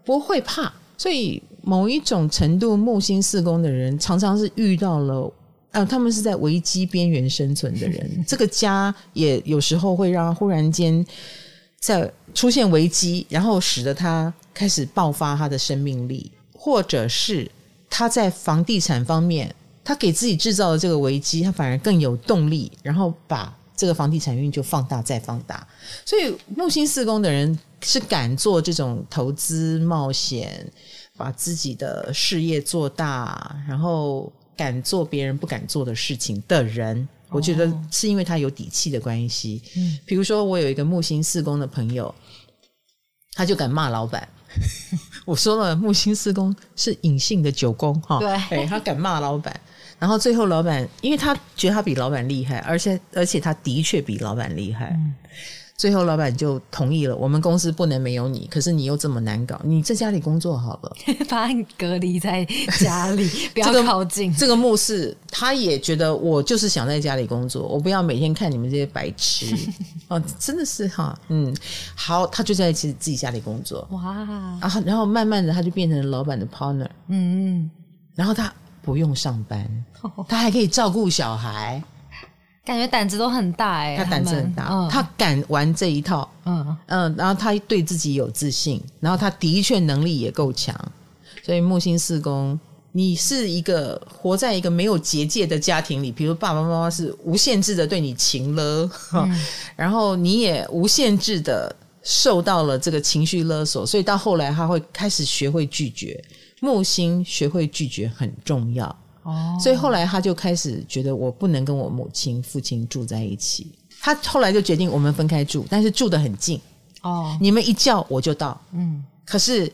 不会怕。所以某一种程度，木星四宫的人常常是遇到了，呃，他们是在危机边缘生存的人。这个家也有时候会让忽然间在出现危机，然后使得他开始爆发他的生命力，或者是。他在房地产方面，他给自己制造的这个危机，他反而更有动力，然后把这个房地产运就放大再放大。所以木星四宫的人是敢做这种投资冒险，把自己的事业做大，然后敢做别人不敢做的事情的人。我觉得是因为他有底气的关系。嗯，比如说我有一个木星四宫的朋友，他就敢骂老板。我说了，木星四宫是隐性的九宫哈。对，哎，他敢骂老板，然后最后老板，因为他觉得他比老板厉害，而且而且他的确比老板厉害。嗯最后，老板就同意了。我们公司不能没有你，可是你又这么难搞，你在家里工作好了，把你隔离在家里，不要靠近。这个牧师他也觉得我就是想在家里工作，我不要每天看你们这些白痴 哦，真的是哈，嗯，好，他就在自自己家里工作，哇，然后然后慢慢的他就变成了老板的 partner，嗯嗯，然后他不用上班，他还可以照顾小孩。感觉胆子都很大哎、欸，他胆子很大，嗯、他敢玩这一套，嗯。嗯，然后他对自己有自信，然后他的确能力也够强，所以木星四宫，你是一个活在一个没有结界的家庭里，比如爸爸妈妈是无限制的对你情勒，嗯、然后你也无限制的受到了这个情绪勒索，所以到后来他会开始学会拒绝，木星学会拒绝很重要。哦，所以后来他就开始觉得我不能跟我母亲、父亲住在一起。他后来就决定我们分开住，但是住得很近。哦，你们一叫我就到。嗯，可是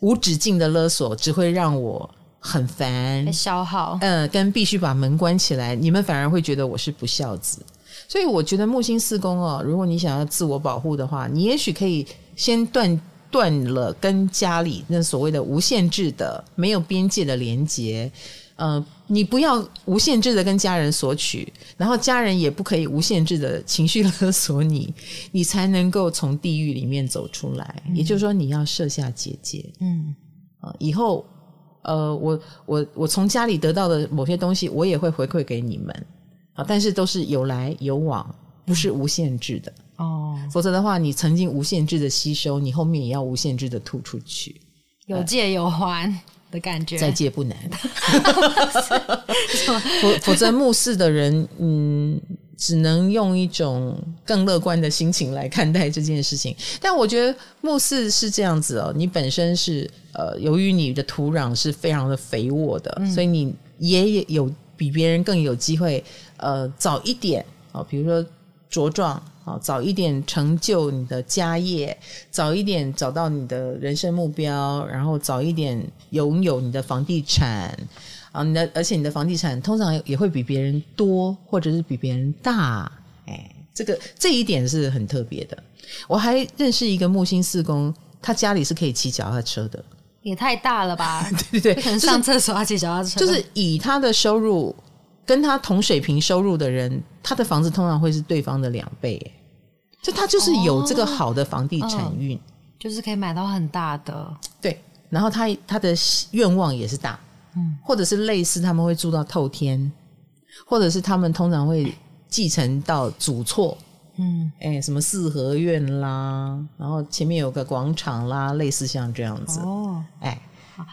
无止境的勒索只会让我很烦，消耗。嗯、呃，跟必须把门关起来，你们反而会觉得我是不孝子。所以我觉得木星四宫哦，如果你想要自我保护的话，你也许可以先断断了跟家里那所谓的无限制的、没有边界的连接。呃，你不要无限制的跟家人索取，然后家人也不可以无限制的情绪勒索你，你才能够从地狱里面走出来。嗯、也就是说，你要设下结界。嗯，啊，以后，呃，我我我从家里得到的某些东西，我也会回馈给你们啊，但是都是有来有往，不是无限制的哦。否则的话，你曾经无限制的吸收，你后面也要无限制的吐出去，有借有还。的感觉，再借不难，否 否则木四的人，嗯，只能用一种更乐观的心情来看待这件事情。但我觉得木四是这样子哦，你本身是呃，由于你的土壤是非常的肥沃的，嗯、所以你也有比别人更有机会，呃，早一点啊、哦，比如说茁壮。早一点成就你的家业，早一点找到你的人生目标，然后早一点拥有你的房地产啊，你的而且你的房地产通常也会比别人多，或者是比别人大，哎，这个这一点是很特别的。我还认识一个木星四宫，他家里是可以骑脚踏车的，也太大了吧？对 对对，可能上厕所要骑脚踏车，就是以他的收入跟他同水平收入的人，他的房子通常会是对方的两倍。就他就是有这个好的房地产运，哦，就是可以买到很大的。对，然后他他的愿望也是大，嗯，或者是类似他们会住到透天，或者是他们通常会继承到祖厝，嗯，哎，什么四合院啦，然后前面有个广场啦，类似像这样子，哦，哎，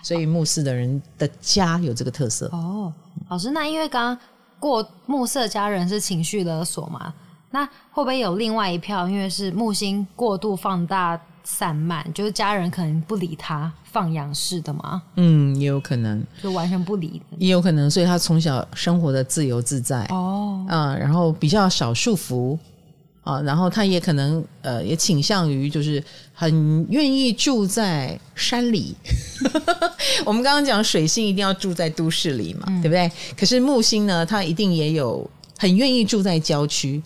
所以木四的人的家有这个特色。哦，老师，那因为刚刚过木色家人是情绪勒索嘛？那会不会有另外一票？因为是木星过度放大散漫，就是家人可能不理他，放养式的吗？嗯，也有可能，就完全不理。也有可能，所以他从小生活的自由自在哦，嗯，然后比较少束缚啊，然后他也可能呃，也倾向于就是很愿意住在山里。我们刚刚讲水星一定要住在都市里嘛，嗯、对不对？可是木星呢，它一定也有很愿意住在郊区。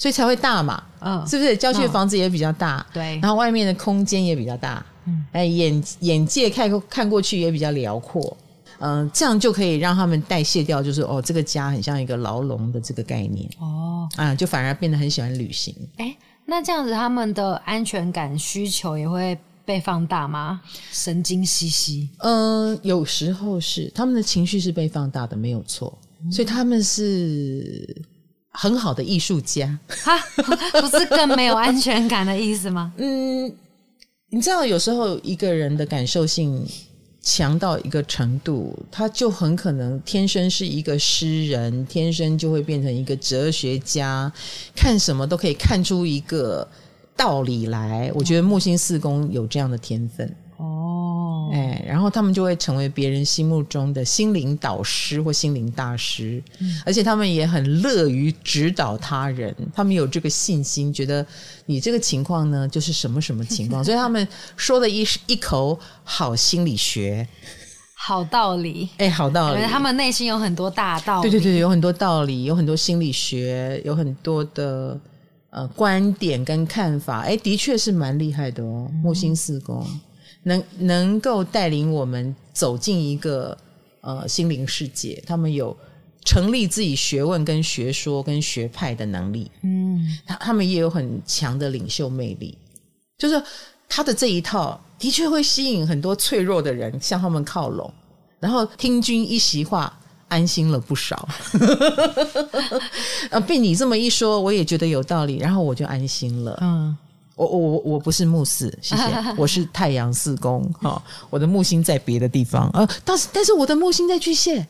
所以才会大嘛，嗯，是不是？郊区的房子也比较大，对，然后外面的空间也比较大，嗯，哎，眼眼界看过看过去也比较辽阔，嗯，这样就可以让他们代谢掉，就是哦，这个家很像一个牢笼的这个概念，哦，啊，就反而变得很喜欢旅行。哎，那这样子他们的安全感需求也会被放大吗？神经兮兮，嗯，有时候是他们的情绪是被放大的，没有错，所以他们是。很好的艺术家，哈，不是更没有安全感的意思吗？嗯，你知道，有时候一个人的感受性强到一个程度，他就很可能天生是一个诗人，天生就会变成一个哲学家，看什么都可以看出一个道理来。我觉得木星四宫有这样的天分。哎，然后他们就会成为别人心目中的心灵导师或心灵大师，嗯，而且他们也很乐于指导他人，他们有这个信心，觉得你这个情况呢就是什么什么情况，所以他们说的一一口好心理学。好道理，哎，好道理。他们内心有很多大道理，对对对，有很多道理，有很多心理学，有很多的呃观点跟看法。哎，的确是蛮厉害的哦。木星四宫能能够带领我们走进一个呃心灵世界，他们有成立自己学问跟学说跟学派的能力。嗯，他他们也有很强的领袖魅力，就是他的这一套。的确会吸引很多脆弱的人向他们靠拢，然后听君一席话，安心了不少。啊，被你这么一说，我也觉得有道理，然后我就安心了。嗯，我我我我不是木四，谢谢，我是太阳四宫哈，我的木星在别的地方呃，但是但是我的木星在巨蟹。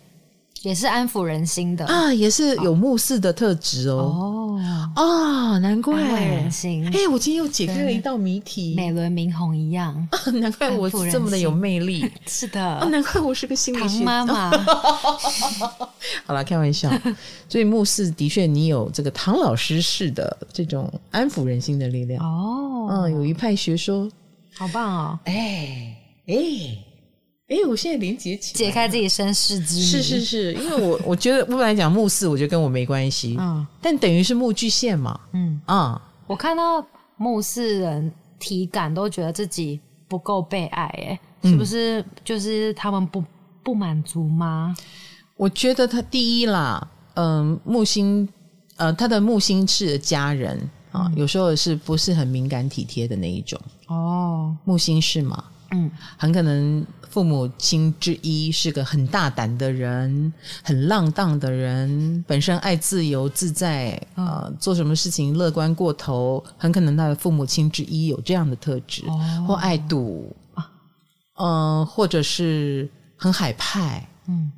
也是安抚人心的啊，也是有木四的特质哦。哦，哦，难怪安慰人心。哎，我今天又解开了一道谜题，美轮明宏一样。难怪我这么的有魅力。是的，难怪我是个心理学妈妈。好了，开玩笑。所以木四的确，你有这个唐老师式的这种安抚人心的力量。哦，嗯，有一派学说，好棒哦。哎哎。哎，我现在连接起解开自己身世之谜。是是是，因为我我觉得我本来讲木四，我觉得跟我没关系，嗯，但等于是木巨蟹嘛，嗯啊，嗯、我看到木四人体感都觉得自己不够被爱，哎，是不是？就是他们不不满足吗？我觉得他第一啦，嗯、呃，木星，呃，他的木星是家人啊，嗯、有时候是不是很敏感体贴的那一种？哦，木星是吗？嗯，很可能。父母亲之一是个很大胆的人，很浪荡的人，本身爱自由自在，啊、呃，做什么事情乐观过头，很可能他的父母亲之一有这样的特质，哦、或爱赌，嗯、呃，或者是很海派，嗯，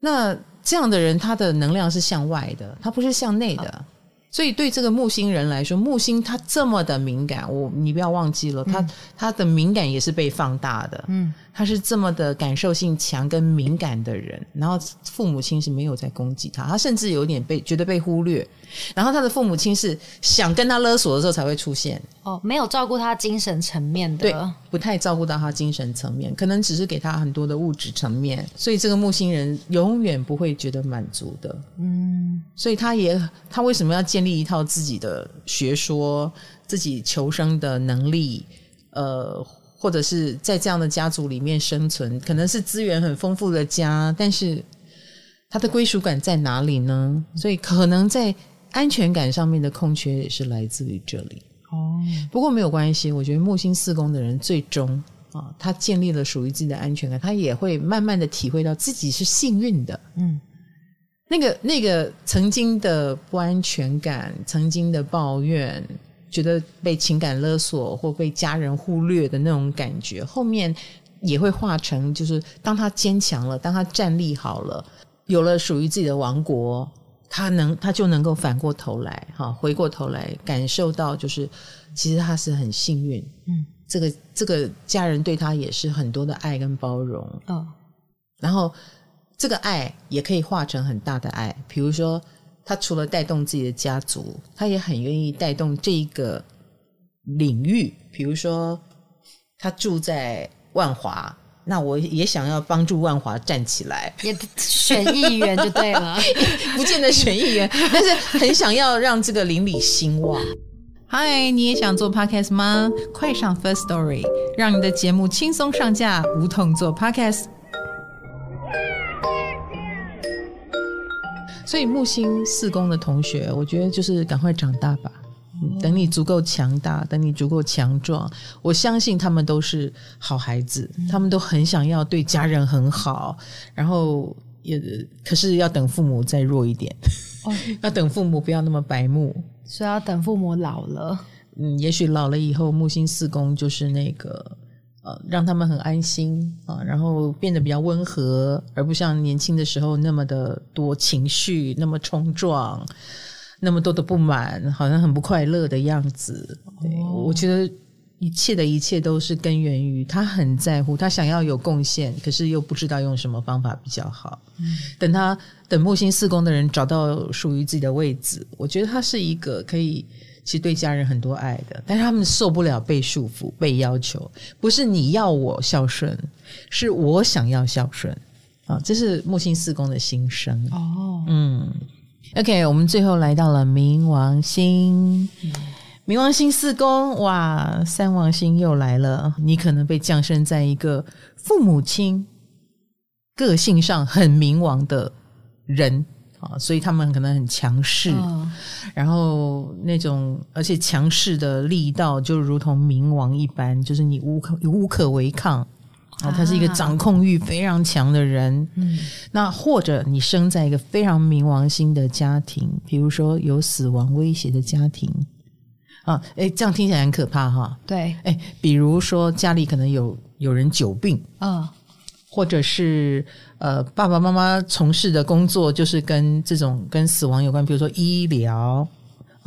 那这样的人他的能量是向外的，他不是向内的。哦所以对这个木星人来说，木星他这么的敏感，我你不要忘记了，他他的敏感也是被放大的。嗯，他是这么的感受性强跟敏感的人，然后父母亲是没有在攻击他，他甚至有点被觉得被忽略。然后他的父母亲是想跟他勒索的时候才会出现。哦，没有照顾他精神层面的，对，不太照顾到他精神层面，可能只是给他很多的物质层面。所以这个木星人永远不会觉得满足的。嗯，所以他也他为什么要建立一套自己的学说，自己求生的能力，呃，或者是在这样的家族里面生存，可能是资源很丰富的家，但是他的归属感在哪里呢？所以可能在安全感上面的空缺也是来自于这里。哦，不过没有关系，我觉得木星四宫的人最终啊，他建立了属于自己的安全感，他也会慢慢的体会到自己是幸运的。嗯。那个那个曾经的不安全感，曾经的抱怨，觉得被情感勒索或被家人忽略的那种感觉，后面也会化成，就是当他坚强了，当他站立好了，有了属于自己的王国，他能他就能够反过头来，哈，回过头来感受到，就是其实他是很幸运，嗯，这个这个家人对他也是很多的爱跟包容，哦，然后。这个爱也可以化成很大的爱，比如说，他除了带动自己的家族，他也很愿意带动这一个领域。比如说，他住在万华，那我也想要帮助万华站起来，也选议员就对了，不见得选议员，但是很想要让这个邻里兴旺。嗨，你也想做 Podcast 吗？快上 First Story，让你的节目轻松上架，无痛做 Podcast。所以木星四宫的同学，我觉得就是赶快长大吧。等你足够强大，等你足够强壮，我相信他们都是好孩子，他们都很想要对家人很好，然后也可是要等父母再弱一点，哦、要等父母不要那么白目，所以要等父母老了。嗯，也许老了以后，木星四宫就是那个。呃，让他们很安心啊，然后变得比较温和，而不像年轻的时候那么的多情绪，那么冲撞，那么多的不满，好像很不快乐的样子。对，我觉得一切的一切都是根源于他很在乎，他想要有贡献，可是又不知道用什么方法比较好。嗯，等他等木星四宫的人找到属于自己的位置，我觉得他是一个可以其实对家人很多爱的，但是他们受不了被束缚、被要求。不是你要我孝顺，是我想要孝顺啊！这是木星四宫的心声哦。嗯，OK，我们最后来到了冥王星。嗯冥王星四宫，哇，三王星又来了。你可能被降生在一个父母亲个性上很冥王的人啊，所以他们可能很强势，哦、然后那种而且强势的力道就如同冥王一般，就是你无可无可违抗啊。他是一个掌控欲非常强的人。嗯，那或者你生在一个非常冥王星的家庭，比如说有死亡威胁的家庭。啊，哎，这样听起来很可怕哈。对，哎，比如说家里可能有有人久病，嗯，或者是呃，爸爸妈妈从事的工作就是跟这种跟死亡有关，比如说医疗。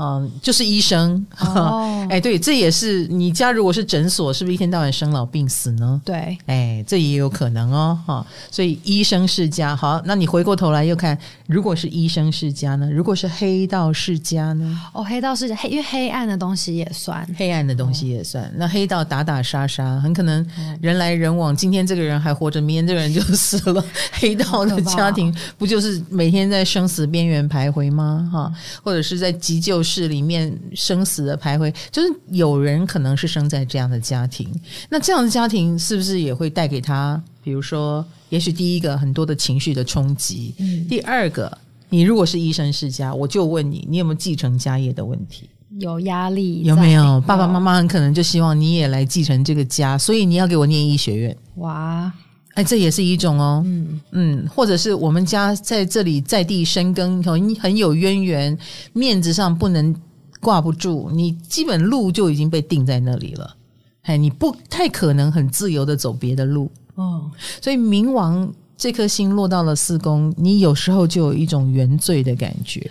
嗯，就是医生。哦，哎，对，这也是你家如果是诊所，是不是一天到晚生老病死呢？对，哎，这也有可能哦，哈。所以医生世家，好，那你回过头来又看，如果是医生世家呢？如果是黑道世家呢？哦，黑道世家，黑，因为黑暗的东西也算，黑暗的东西也算。哦，那黑道打打杀杀，很可能人来人往，今天这个人还活着，明天这个人就死了。黑道的家庭不就是每天在生死边缘徘徊吗？哈，或者是在急救。是里面生死的徘徊，就是有人可能是生在这样的家庭，那这样的家庭是不是也会带给他，比如说，也许第一个很多的情绪的冲击，嗯，第二个，你如果是医生世家，我就问你，你有没有继承家业的问题？有压力有没有？爸爸妈妈很可能就希望你也来继承这个家，所以你要给我念医学院。哇。哎，这也是一种哦，嗯。嗯，或者是我们家在这里在地生根，很很有渊源，面子上不能挂不住，你基本路就已经被定在那里了，哎，你不太可能很自由的走别的路，哦，所以冥王这颗星落到了四宫，你有时候就有一种原罪的感觉，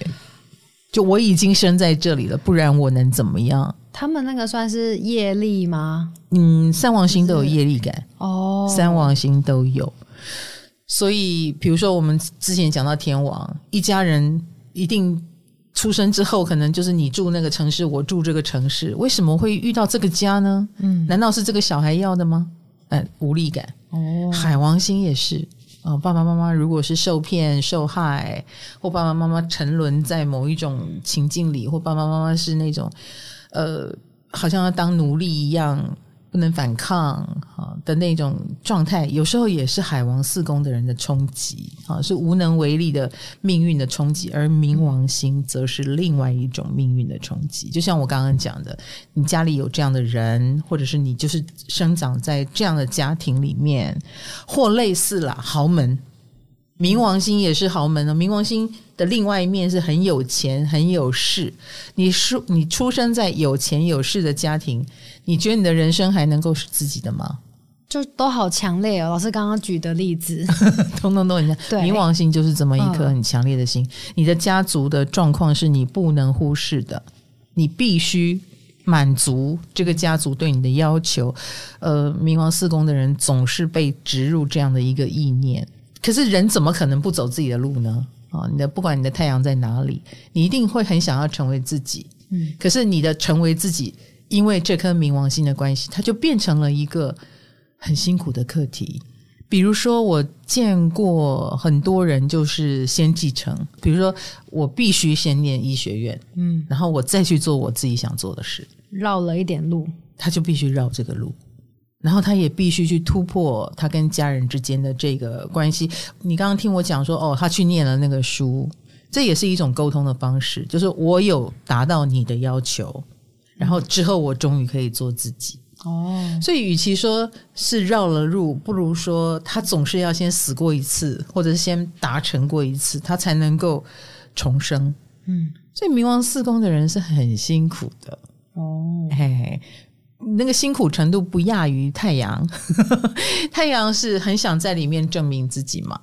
就我已经生在这里了，不然我能怎么样？他们那个算是业力吗？嗯，三王星都有业力感哦，三王星都有。所以，比如说我们之前讲到天王，一家人一定出生之后，可能就是你住那个城市，我住这个城市，为什么会遇到这个家呢？嗯，难道是这个小孩要的吗？嗯、呃，无力感哦。海王星也是呃、爸爸妈妈如果是受骗、受害，或爸爸妈妈沉沦在某一种情境里，或爸爸妈妈是那种。呃，好像要当奴隶一样，不能反抗啊的那种状态，有时候也是海王四宫的人的冲击啊，是无能为力的命运的冲击。而冥王星则是另外一种命运的冲击。就像我刚刚讲的，你家里有这样的人，或者是你就是生长在这样的家庭里面，或类似啦，豪门。冥王星也是豪门哦，冥王星的另外一面是很有钱、很有势。你出你出生在有钱有势的家庭，你觉得你的人生还能够是自己的吗？就都好强烈哦，老师刚刚举的例子，通通都很强。对，冥王星就是这么一颗很强烈的心。嗯、你的家族的状况是你不能忽视的，你必须满足这个家族对你的要求。呃，冥王四宫的人总是被植入这样的一个意念。可是人怎么可能不走自己的路呢？啊、哦，你的不管你的太阳在哪里，你一定会很想要成为自己。嗯，可是你的成为自己，因为这颗冥王星的关系，它就变成了一个很辛苦的课题。比如说，我见过很多人就是先继承，比如说我必须先念医学院，嗯，然后我再去做我自己想做的事，绕了一点路，他就必须绕这个路。然后他也必须去突破他跟家人之间的这个关系。你刚刚听我讲说，哦，他去念了那个书，这也是一种沟通的方式，就是我有达到你的要求，然后之后我终于可以做自己。哦，所以与其说是绕了路，不如说他总是要先死过一次，或者是先达成过一次，他才能够重生。嗯，所以冥王四宫的人是很辛苦的。哦，嘿嘿。那个辛苦程度不亚于太阳，太阳是很想在里面证明自己嘛，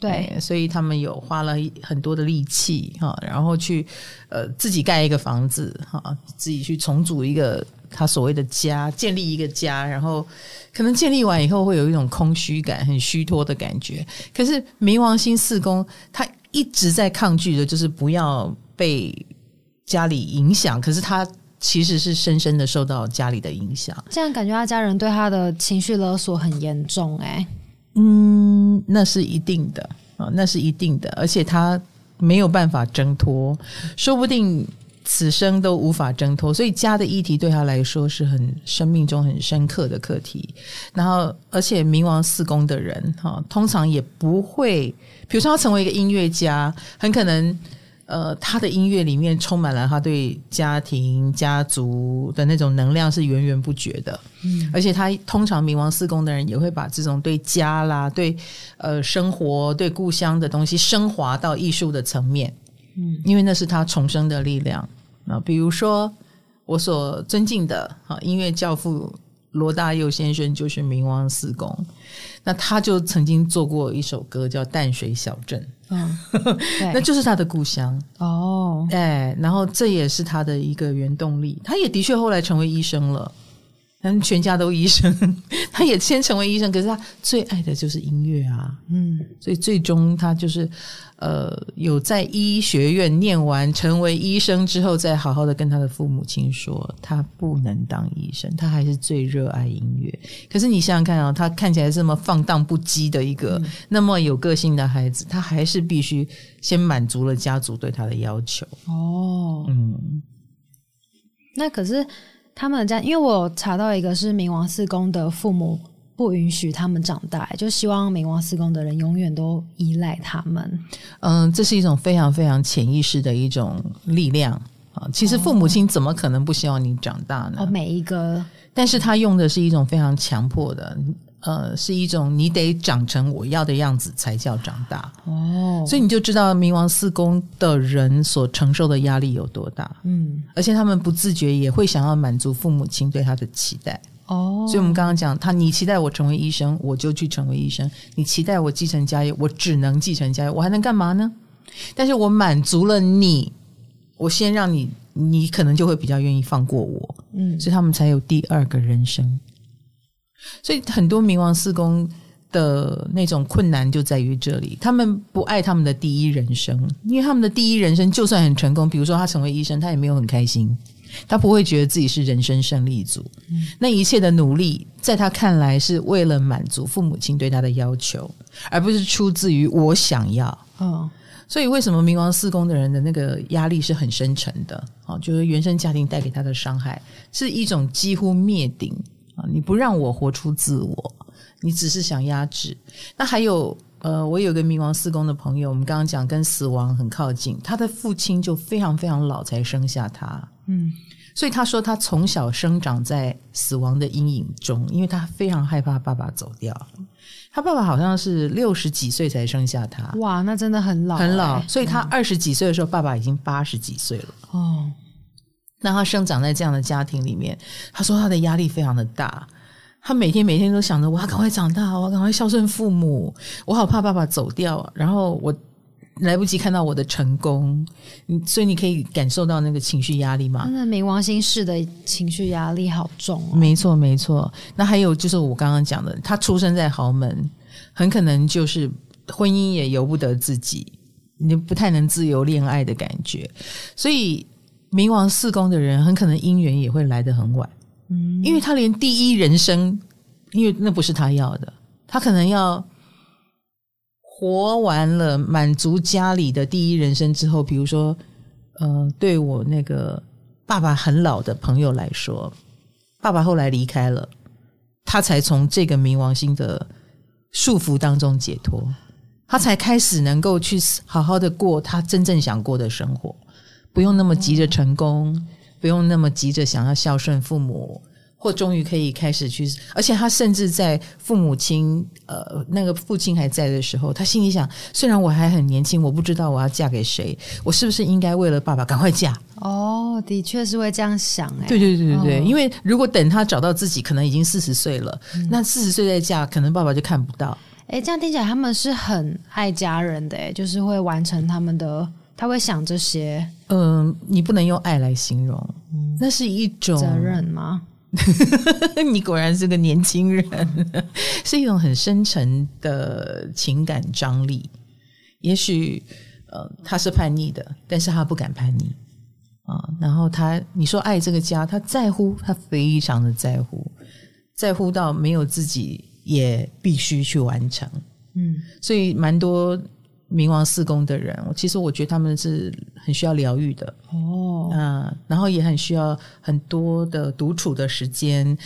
对，所以他们有花了很多的力气哈，然后去呃自己盖一个房子哈，自己去重组一个他所谓的家，建立一个家，然后可能建立完以后会有一种空虚感，很虚脱的感觉。可是冥王星四宫，他一直在抗拒的，就是不要被家里影响。可是他其实是深深的受到家里的影响，这样感觉他家人对他的情绪勒索很严重，欸，诶，嗯，那是一定的啊，那是一定的，而且他没有办法挣脱，说不定。此生都无法挣脱，所以家的议题对他来说是很生命中很深刻的课题。然后，而且冥王四宫的人哈，通常也不会，比如说他成为一个音乐家，很可能呃，他的音乐里面充满了他对家庭、家族的那种能量是源源不绝的。嗯，而且他通常冥王四宫的人也会把这种对家啦、对呃生活、对故乡的东西升华到艺术的层面。嗯，因为那是他重生的力量。啊，比如说我所尊敬的啊音乐教父罗大佑先生就是冥王四宫，那他就曾经做过一首歌叫《淡水小镇》，嗯，那就是他的故乡。哦，哎，然后这也是他的一个原动力，他也的确后来成为医生了。嗯，全家都医生，他也先成为医生，可是他最爱的就是音乐啊，嗯，所以最终他就是，呃，有在医学院念完，成为医生之后，再好好的跟他的父母亲说，他不能当医生，他还是最热爱音乐。可是你想想看啊，他看起来这么放荡不羁的一个、嗯、那么有个性的孩子，他还是必须先满足了家族对他的要求。哦，嗯，那可是。他们家，因为我查到一个是冥王四宫的父母不允许他们长大，就希望冥王四宫的人永远都依赖他们。嗯，这是一种非常非常潜意识的一种力量啊。其实父母亲怎么可能不希望你长大呢？哦，每一个，但是他用的是一种非常强迫的。呃，是一种你得长成我要的样子才叫长大。哦，所以你就知道冥王四宫的人所承受的压力有多大，嗯，而且他们不自觉也会想要满足父母亲对他的期待。哦，所以我们刚刚讲他，你期待我成为医生，我就去成为医生；你期待我继承家业，我只能继承家业，我还能干嘛呢？但是我满足了你，我先让你，你可能就会比较愿意放过我，嗯，所以他们才有第二个人生。所以很多冥王四宫的那种困难就在于这里，他们不爱他们的第一人生，因为他们的第一人生就算很成功，比如说他成为医生，他也没有很开心，他不会觉得自己是人生胜利组。嗯，那一切的努力，在他看来是为了满足父母亲对他的要求，而不是出自于我想要。哦，所以为什么冥王四宫的人的那个压力是很深沉的？哦，就是原生家庭带给他的伤害是一种几乎灭顶。你不让我活出自我，你只是想压制。那还有，呃，我有个冥王四宫的朋友，我们刚刚讲跟死亡很靠近，他的父亲就非常非常老才生下他，嗯，所以他说他从小生长在死亡的阴影中，因为他非常害怕爸爸走掉。他爸爸好像是六十几岁才生下他，哇，那真的很老，很老。所以他二十几岁的时候，爸爸已经八十几岁了。哦。那他生长在这样的家庭里面，他说他的压力非常的大，他每天每天都想着我要赶快长大，我要赶快孝顺父母，我好怕爸爸走掉，然后我来不及看到我的成功，所以你可以感受到那个情绪压力吗？那冥王星式的情绪压力好重哦。没错，没错。那还有就是我刚刚讲的，他出生在豪门，很可能就是婚姻也由不得自己，你不太能自由恋爱的感觉，所以。冥王四宫的人很可能姻缘也会来得很晚，嗯，因为他连第一人生，因为那不是他要的，他可能要活完了，满足家里的第一人生之后，比如说，呃，对我那个爸爸很老的朋友来说，爸爸后来离开了，他才从这个冥王星的束缚当中解脱，他才开始能够去好好的过他真正想过的生活。不用那么急着成功，不用那么急着想要孝顺父母，或终于可以开始去。而且他甚至在父母亲呃那个父亲还在的时候，他心里想：虽然我还很年轻，我不知道我要嫁给谁，我是不是应该为了爸爸赶快嫁？哦，的确是会这样想哎。对对对对对，哦，因为如果等他找到自己，可能已经四十岁了，嗯，那四十岁再嫁，可能爸爸就看不到。哎，这样听起来他们是很爱家人的哎，就是会完成他们的。他会想这些，嗯，你不能用爱来形容，那是一种责任吗？你果然是个年轻人，是一种很深沉的情感张力。也许呃，他是叛逆的，但是他不敢叛逆啊。然后他，你说爱这个家，他在乎，他非常的在乎，在乎到没有自己也必须去完成。嗯，所以蛮多。冥王四宫的人，其实我觉得他们是很需要疗愈的哦，嗯，然后也很需要很多的独处的时间，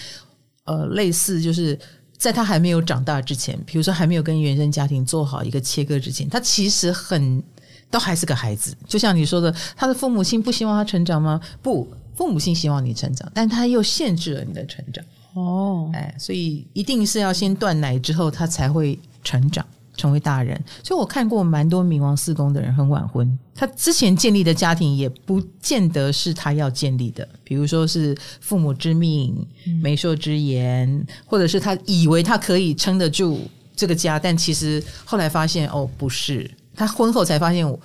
呃，类似就是在他还没有长大之前，比如说还没有跟原生家庭做好一个切割之前，他其实很都还是个孩子。就像你说的，他的父母亲不希望他成长吗？不，父母亲希望你成长，但他又限制了你的成长哦，哎，所以一定是要先断奶之后，他才会成长。成为大人，所以我看过蛮多冥王四宫的人很晚婚。他之前建立的家庭也不见得是他要建立的，比如说是父母之命、媒妁之言，或者是他以为他可以撑得住这个家，但其实后来发现哦，不是。他婚后才发现我，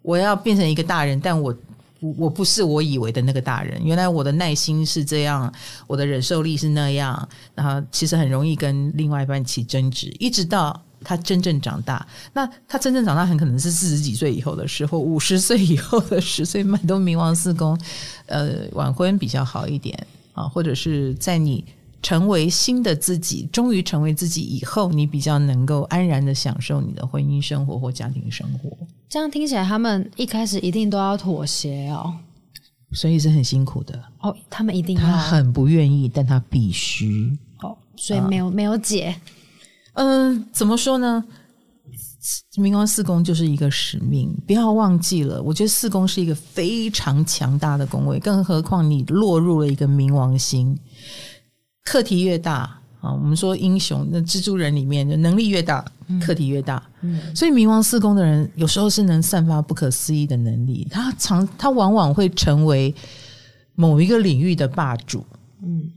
我要变成一个大人，但我我不是我以为的那个大人。原来我的耐心是这样，我的忍受力是那样，然后其实很容易跟另外一半起争执，一直到。他真正长大，那他真正长大很可能是四十几岁以后的时候五十岁以后的事。所以蛮多冥王四宫，呃，晚婚比较好一点啊，或者是在你成为新的自己，终于成为自己以后，你比较能够安然的享受你的婚姻生活或家庭生活。这样听起来，他们一开始一定都要妥协哦，所以是很辛苦的哦。他们一定要，他很不愿意，但他必须哦，所以没有、呃、没有解。嗯、呃，怎么说呢？冥王四宫就是一个使命，不要忘记了。我觉得四宫是一个非常强大的宫位，更何况你落入了一个冥王星，课题越大啊。我们说英雄，那蜘蛛人里面的能力越大，课题越大。嗯，所以冥王四宫的人有时候是能散发不可思议的能力，他常他往往会成为某一个领域的霸主，嗯，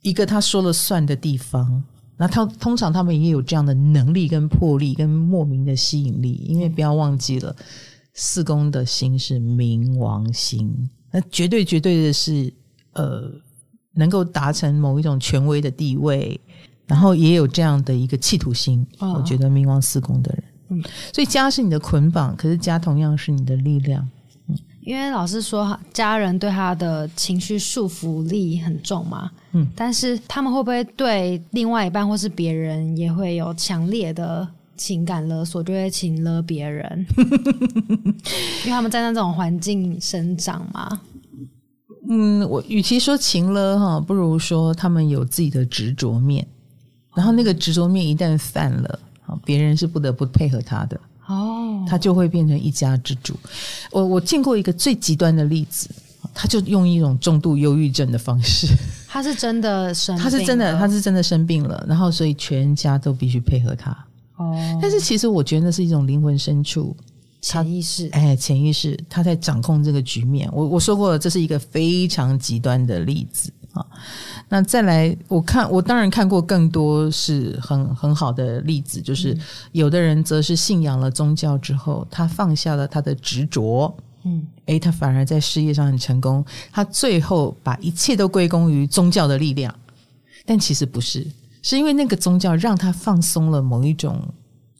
一个他说了算的地方。那他通常他们也有这样的能力跟魄力跟莫名的吸引力，因为不要忘记了，四宫的星是冥王星，那绝对绝对的是呃，能够达成某一种权威的地位，然后也有这样的一个企图心。哦、我觉得冥王四宫的人，嗯，所以家是你的捆绑，可是家同样是你的力量。因为老师说，家人对他的情绪束缚力很重嘛，嗯，但是他们会不会对另外一半或是别人也会有强烈的情感勒索，就会情勒别人？因为他们在那种环境生长嘛。嗯，我与其说情勒哈，不如说他们有自己的执着面，然后那个执着面一旦犯了，别人是不得不配合他的。哦，他就会变成一家之主。我我见过一个最极端的例子，他就用一种重度忧郁症的方式。他是真的生，他是真的，他是真的生病了，然后所以全家都必须配合他。哦，但是其实我觉得那是一种灵魂深处潜意识，哎，潜意识他在掌控这个局面。我我说过了，这是一个非常极端的例子啊。那再来，我看我当然看过更多是很很好的例子，就是有的人则是信仰了宗教之后，他放下了他的执着，嗯，诶，他反而在事业上很成功，他最后把一切都归功于宗教的力量，但其实不是，是因为那个宗教让他放松了某一种。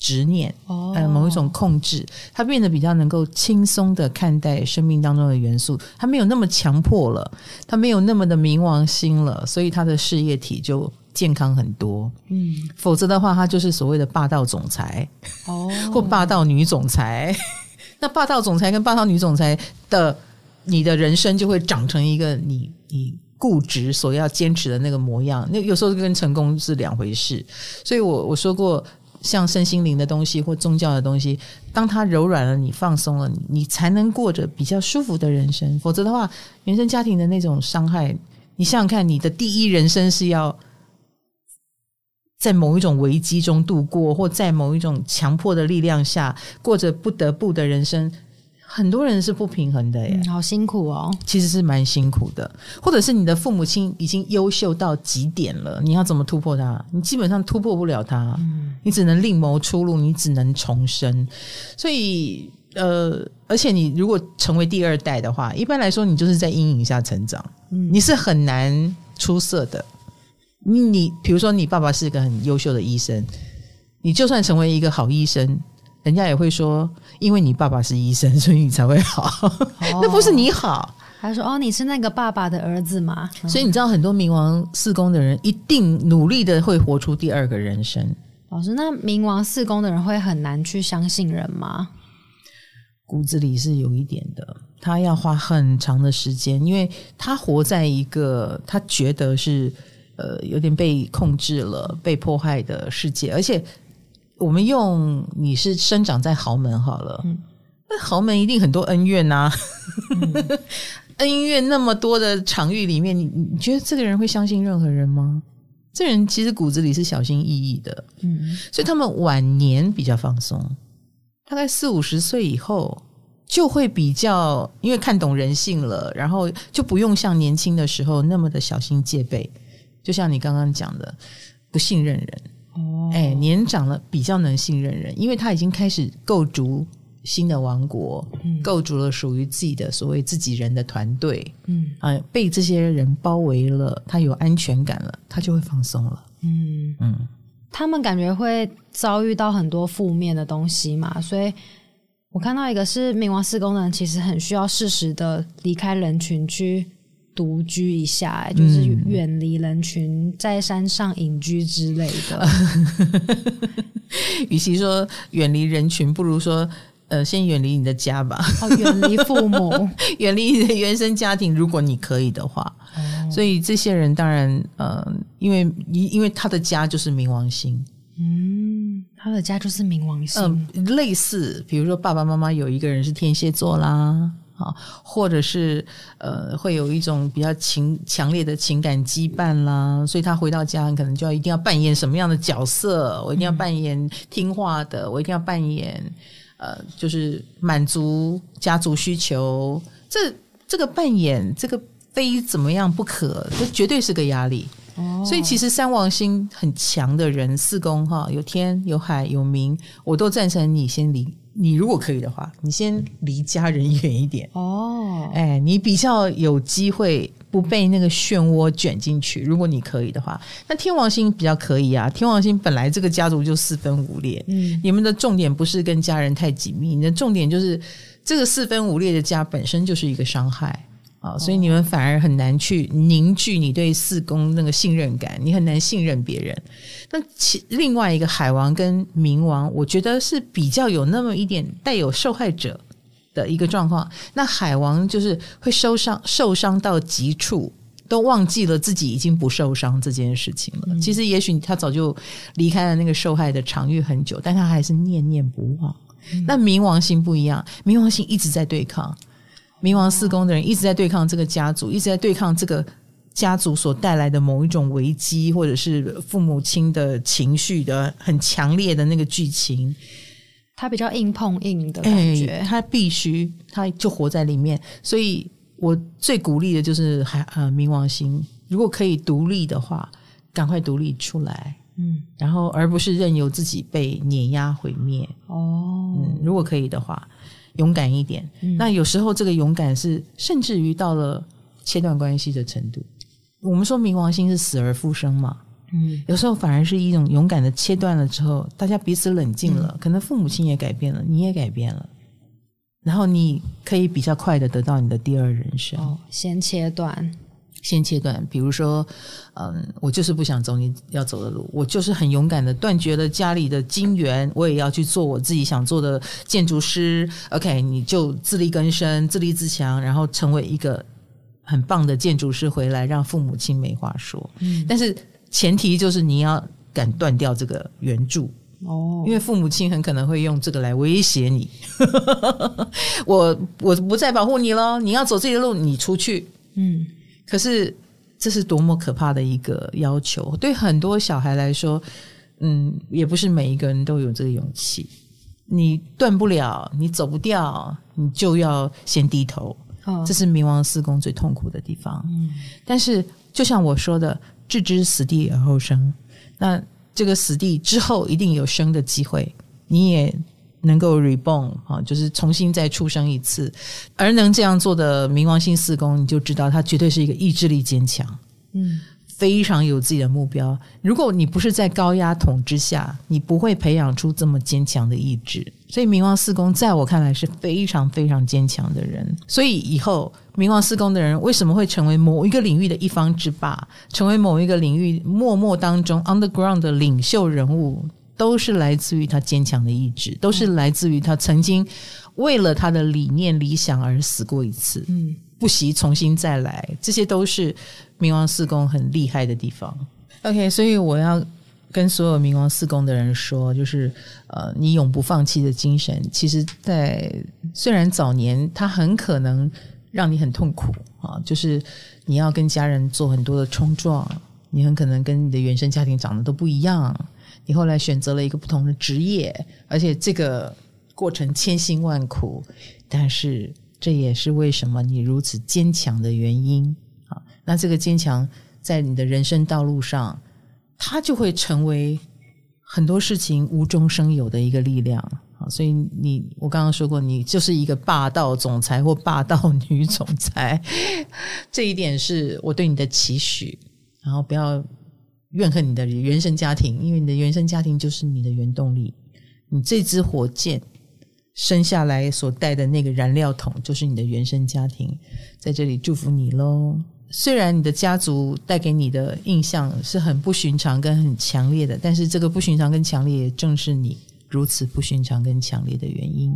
执念，呃，某一种控制，他变得比较能够轻松的看待生命当中的元素，他没有那么强迫了，他没有那么的冥王星了，所以他的事业体就健康很多。嗯，否则的话，他就是所谓的霸道总裁，哦，或霸道女总裁。那霸道总裁跟霸道女总裁的，你的人生就会长成一个你你固执所要坚持的那个模样。那有时候跟成功是两回事。所以我我说过。像身心灵的东西或宗教的东西，当它柔软了，你放松了，你你才能过着比较舒服的人生。否则的话，原生家庭的那种伤害，你想想看，你的第一人生是要在某一种危机中度过，或在某一种强迫的力量下过着不得不的人生。很多人是不平衡的耶，嗯，好辛苦哦。其实是蛮辛苦的，或者是你的父母亲已经优秀到极点了，你要怎么突破他？你基本上突破不了他，嗯，你只能另谋出路，你只能重生。所以呃，而且你如果成为第二代的话，一般来说你就是在阴影下成长，嗯，你是很难出色的。你你比如说你爸爸是一个很优秀的医生，你就算成为一个好医生，人家也会说，因为你爸爸是医生，所以你才会好，哦、那不是你好。他说：“哦，你是那个爸爸的儿子吗？”所以你知道，很多冥王四宫的人一定努力的会活出第二个人生。老师，那冥王四宫的人会很难去相信人吗？骨子里是有一点的，他要花很长的时间，因为他活在一个他觉得是。呃，有点被控制了、被迫害的世界，而且我们用你是生长在豪门好了，嗯、那豪门一定很多恩怨呐、啊，嗯、恩怨那么多的场域里面，你你觉得这个人会相信任何人吗？这人其实骨子里是小心翼翼的，嗯，所以他们晚年比较放松，大概四五十岁以后就会比较，因为看懂人性了，然后就不用像年轻的时候那么的小心戒备。就像你刚刚讲的，不信任人。哦，哎，年长了比较能信任人，因为他已经开始构筑新的王国，嗯、构筑了属于自己的所谓自己人的团队，嗯。啊，被这些人包围了，他有安全感了，他就会放松了，嗯。嗯，他们感觉会遭遇到很多负面的东西嘛，所以我看到一个是冥王四宫的人，其实很需要适时的离开人群去。独居一下，就是远离人群，嗯、在山上隐居之类的。与其说远离人群，不如说呃，先远离你的家吧。哦，远离父母，远离你的原生家庭，如果你可以的话。哦、所以这些人当然，呃，因为因为他的家就是冥王星。嗯，他的家就是冥王星。嗯、呃，类似，比如说爸爸妈妈有一个人是天蝎座啦。啊，或者是呃，会有一种比较情强烈的情感羁绊啦，所以他回到家可能就要一定要扮演什么样的角色？我一定要扮演听话的，我一定要扮演呃，就是满足家族需求。这这个扮演这个非怎么样不可，这绝对是个压力。哦，所以其实三王星很强的人，四宫哈，有天有海有明，我都赞成你先离。你如果可以的话，你先离家人远一点哦。哎，你比较有机会不被那个漩涡卷进去。如果你可以的话，那天王星比较可以啊。天王星本来这个家族就四分五裂，嗯，你们的重点不是跟家人太紧密，你的重点就是这个四分五裂的家本身就是一个伤害。啊，所以你们反而很难去凝聚你对四宫那个信任感，你很难信任别人。那其另外一个海王跟冥王，我觉得是比较有那么一点带有受害者的一个状况。那海王就是会受伤，受伤到极处，都忘记了自己已经不受伤这件事情了。嗯、其实也许他早就离开了那个受害的场域很久，但他还是念念不忘。嗯、那冥王星不一样，冥王星一直在对抗。冥王四宫的人一直在对抗这个家族，一直在对抗这个家族所带来的某一种危机，或者是父母亲的情绪的很强烈的那个剧情。他比较硬碰硬的感觉，欸、他必须他就活在里面。所以我最鼓励的就是还呃冥王星，如果可以独立的话，赶快独立出来，嗯，然后而不是任由自己被碾压毁灭。哦，嗯，如果可以的话。勇敢一点，嗯、那有时候这个勇敢是甚至于到了切断关系的程度。我们说冥王星是死而复生嘛，嗯，有时候反而是一种勇敢的切断了之后，大家彼此冷静了，嗯、可能父母亲也改变了，你也改变了，然后你可以比较快的得到你的第二人生。哦，先切断。先切断，比如说，嗯，我就是不想走你要走的路，我就是很勇敢的断绝了家里的金源，我也要去做我自己想做的建筑师。OK，你就自力更生，自立自强，然后成为一个很棒的建筑师回来，让父母亲没话说。嗯，但是前提就是你要敢断掉这个援助哦，因为父母亲很可能会用这个来威胁你。我我不再保护你了，你要走自己的路，你出去。嗯。可是，这是多么可怕的一个要求！对很多小孩来说，嗯，也不是每一个人都有这个勇气。你断不了，你走不掉，你就要先低头。哦，这是冥王四宫最痛苦的地方。嗯，但是就像我说的，置之死地而后生。那这个死地之后一定有生的机会，你也能够 reborn 啊，就是重新再出生一次，而能这样做的冥王星四宫，你就知道他绝对是一个意志力坚强，嗯，非常有自己的目标。如果你不是在高压统治下，你不会培养出这么坚强的意志。所以冥王四宫在我看来是非常非常坚强的人。所以以后冥王四宫的人为什么会成为某一个领域的一方之霸，成为某一个领域默默当中 underground 的领袖人物？都是来自于他坚强的意志，都是来自于他曾经为了他的理念、理想而死过一次，嗯，不惜重新再来，这些都是冥王四宫很厉害的地方。OK，所以我要跟所有冥王四宫的人说，就是呃，你永不放弃的精神，其实在虽然早年他很可能让你很痛苦啊，就是你要跟家人做很多的冲撞，你很可能跟你的原生家庭长得都不一样。你后来选择了一个不同的职业，而且这个过程千辛万苦，但是这也是为什么你如此坚强的原因啊！那这个坚强在你的人生道路上，它就会成为很多事情无中生有的一个力量啊！所以你，我刚刚说过，你就是一个霸道总裁或霸道女总裁，这一点是我对你的期许，然后不要。怨恨你的原生家庭，因为你的原生家庭就是你的原动力。你这支火箭生下来所带的那个燃料桶，就是你的原生家庭。在这里祝福你喽！虽然你的家族带给你的印象是很不寻常跟很强烈的，但是这个不寻常跟强烈，也正是你如此不寻常跟强烈的原因。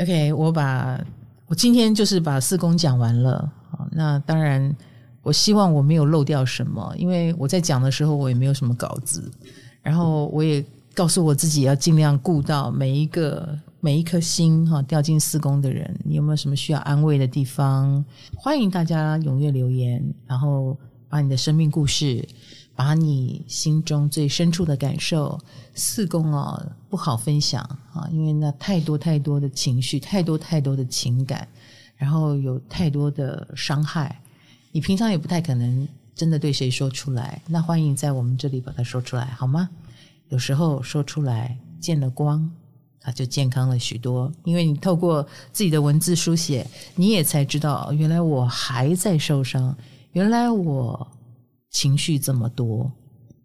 OK，我把我今天就是把四宫讲完了。好，那当然。我希望我没有漏掉什么，因为我在讲的时候我也没有什么稿子，然后我也告诉我自己要尽量顾到每一个每一颗心哈掉进四宫的人，你有没有什么需要安慰的地方？欢迎大家踊跃留言，然后把你的生命故事，把你心中最深处的感受，四宫啊不好分享啊，因为那太多太多的情绪，太多太多的情感，然后有太多的伤害。你平常也不太可能真的对谁说出来，那欢迎在我们这里把它说出来，好吗？有时候说出来见了光，它就健康了许多。因为你透过自己的文字书写，你也才知道，原来我还在受伤，原来我情绪这么多，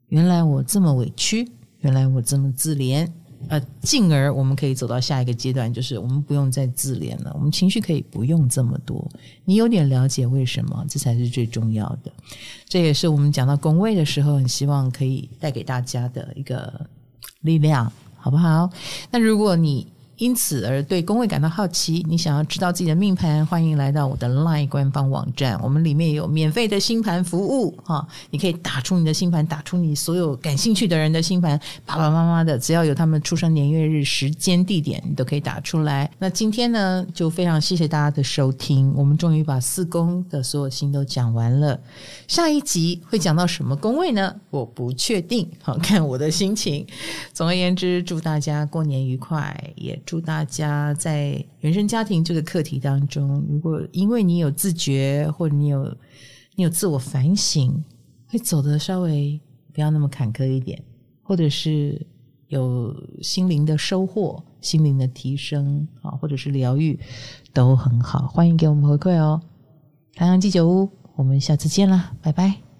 原来我这么委屈，原来我这么自怜。呃，进而我们可以走到下一个阶段，就是我们不用再自怜了，我们情绪可以不用这么多。你有点了解为什么，这才是最重要的。这也是我们讲到宫位的时候，很希望可以带给大家的一个力量，好不好？那如果你因此而对宫位感到好奇，你想要知道自己的命盘，欢迎来到我的 LINE 官方网站，我们里面有免费的星盘服务哈，你可以打出你的星盘，打出你所有感兴趣的人的星盘，爸爸妈妈的，只要有他们出生年月日时间地点，你都可以打出来。那今天呢，就非常谢谢大家的收听，我们终于把四宫的所有星都讲完了。下一集会讲到什么宫位呢？我不确定，好看我的心情。总而言之，祝大家过年愉快，也。祝大家在原生家庭这个课题当中，如果因为你有自觉，或者你有你有自我反省，会走得稍微不要那么坎坷一点，或者是有心灵的收获、心灵的提升啊，或者是疗愈，都很好。欢迎给我们回馈哦！唐阳鸡酒屋，我们下次见啦，拜拜。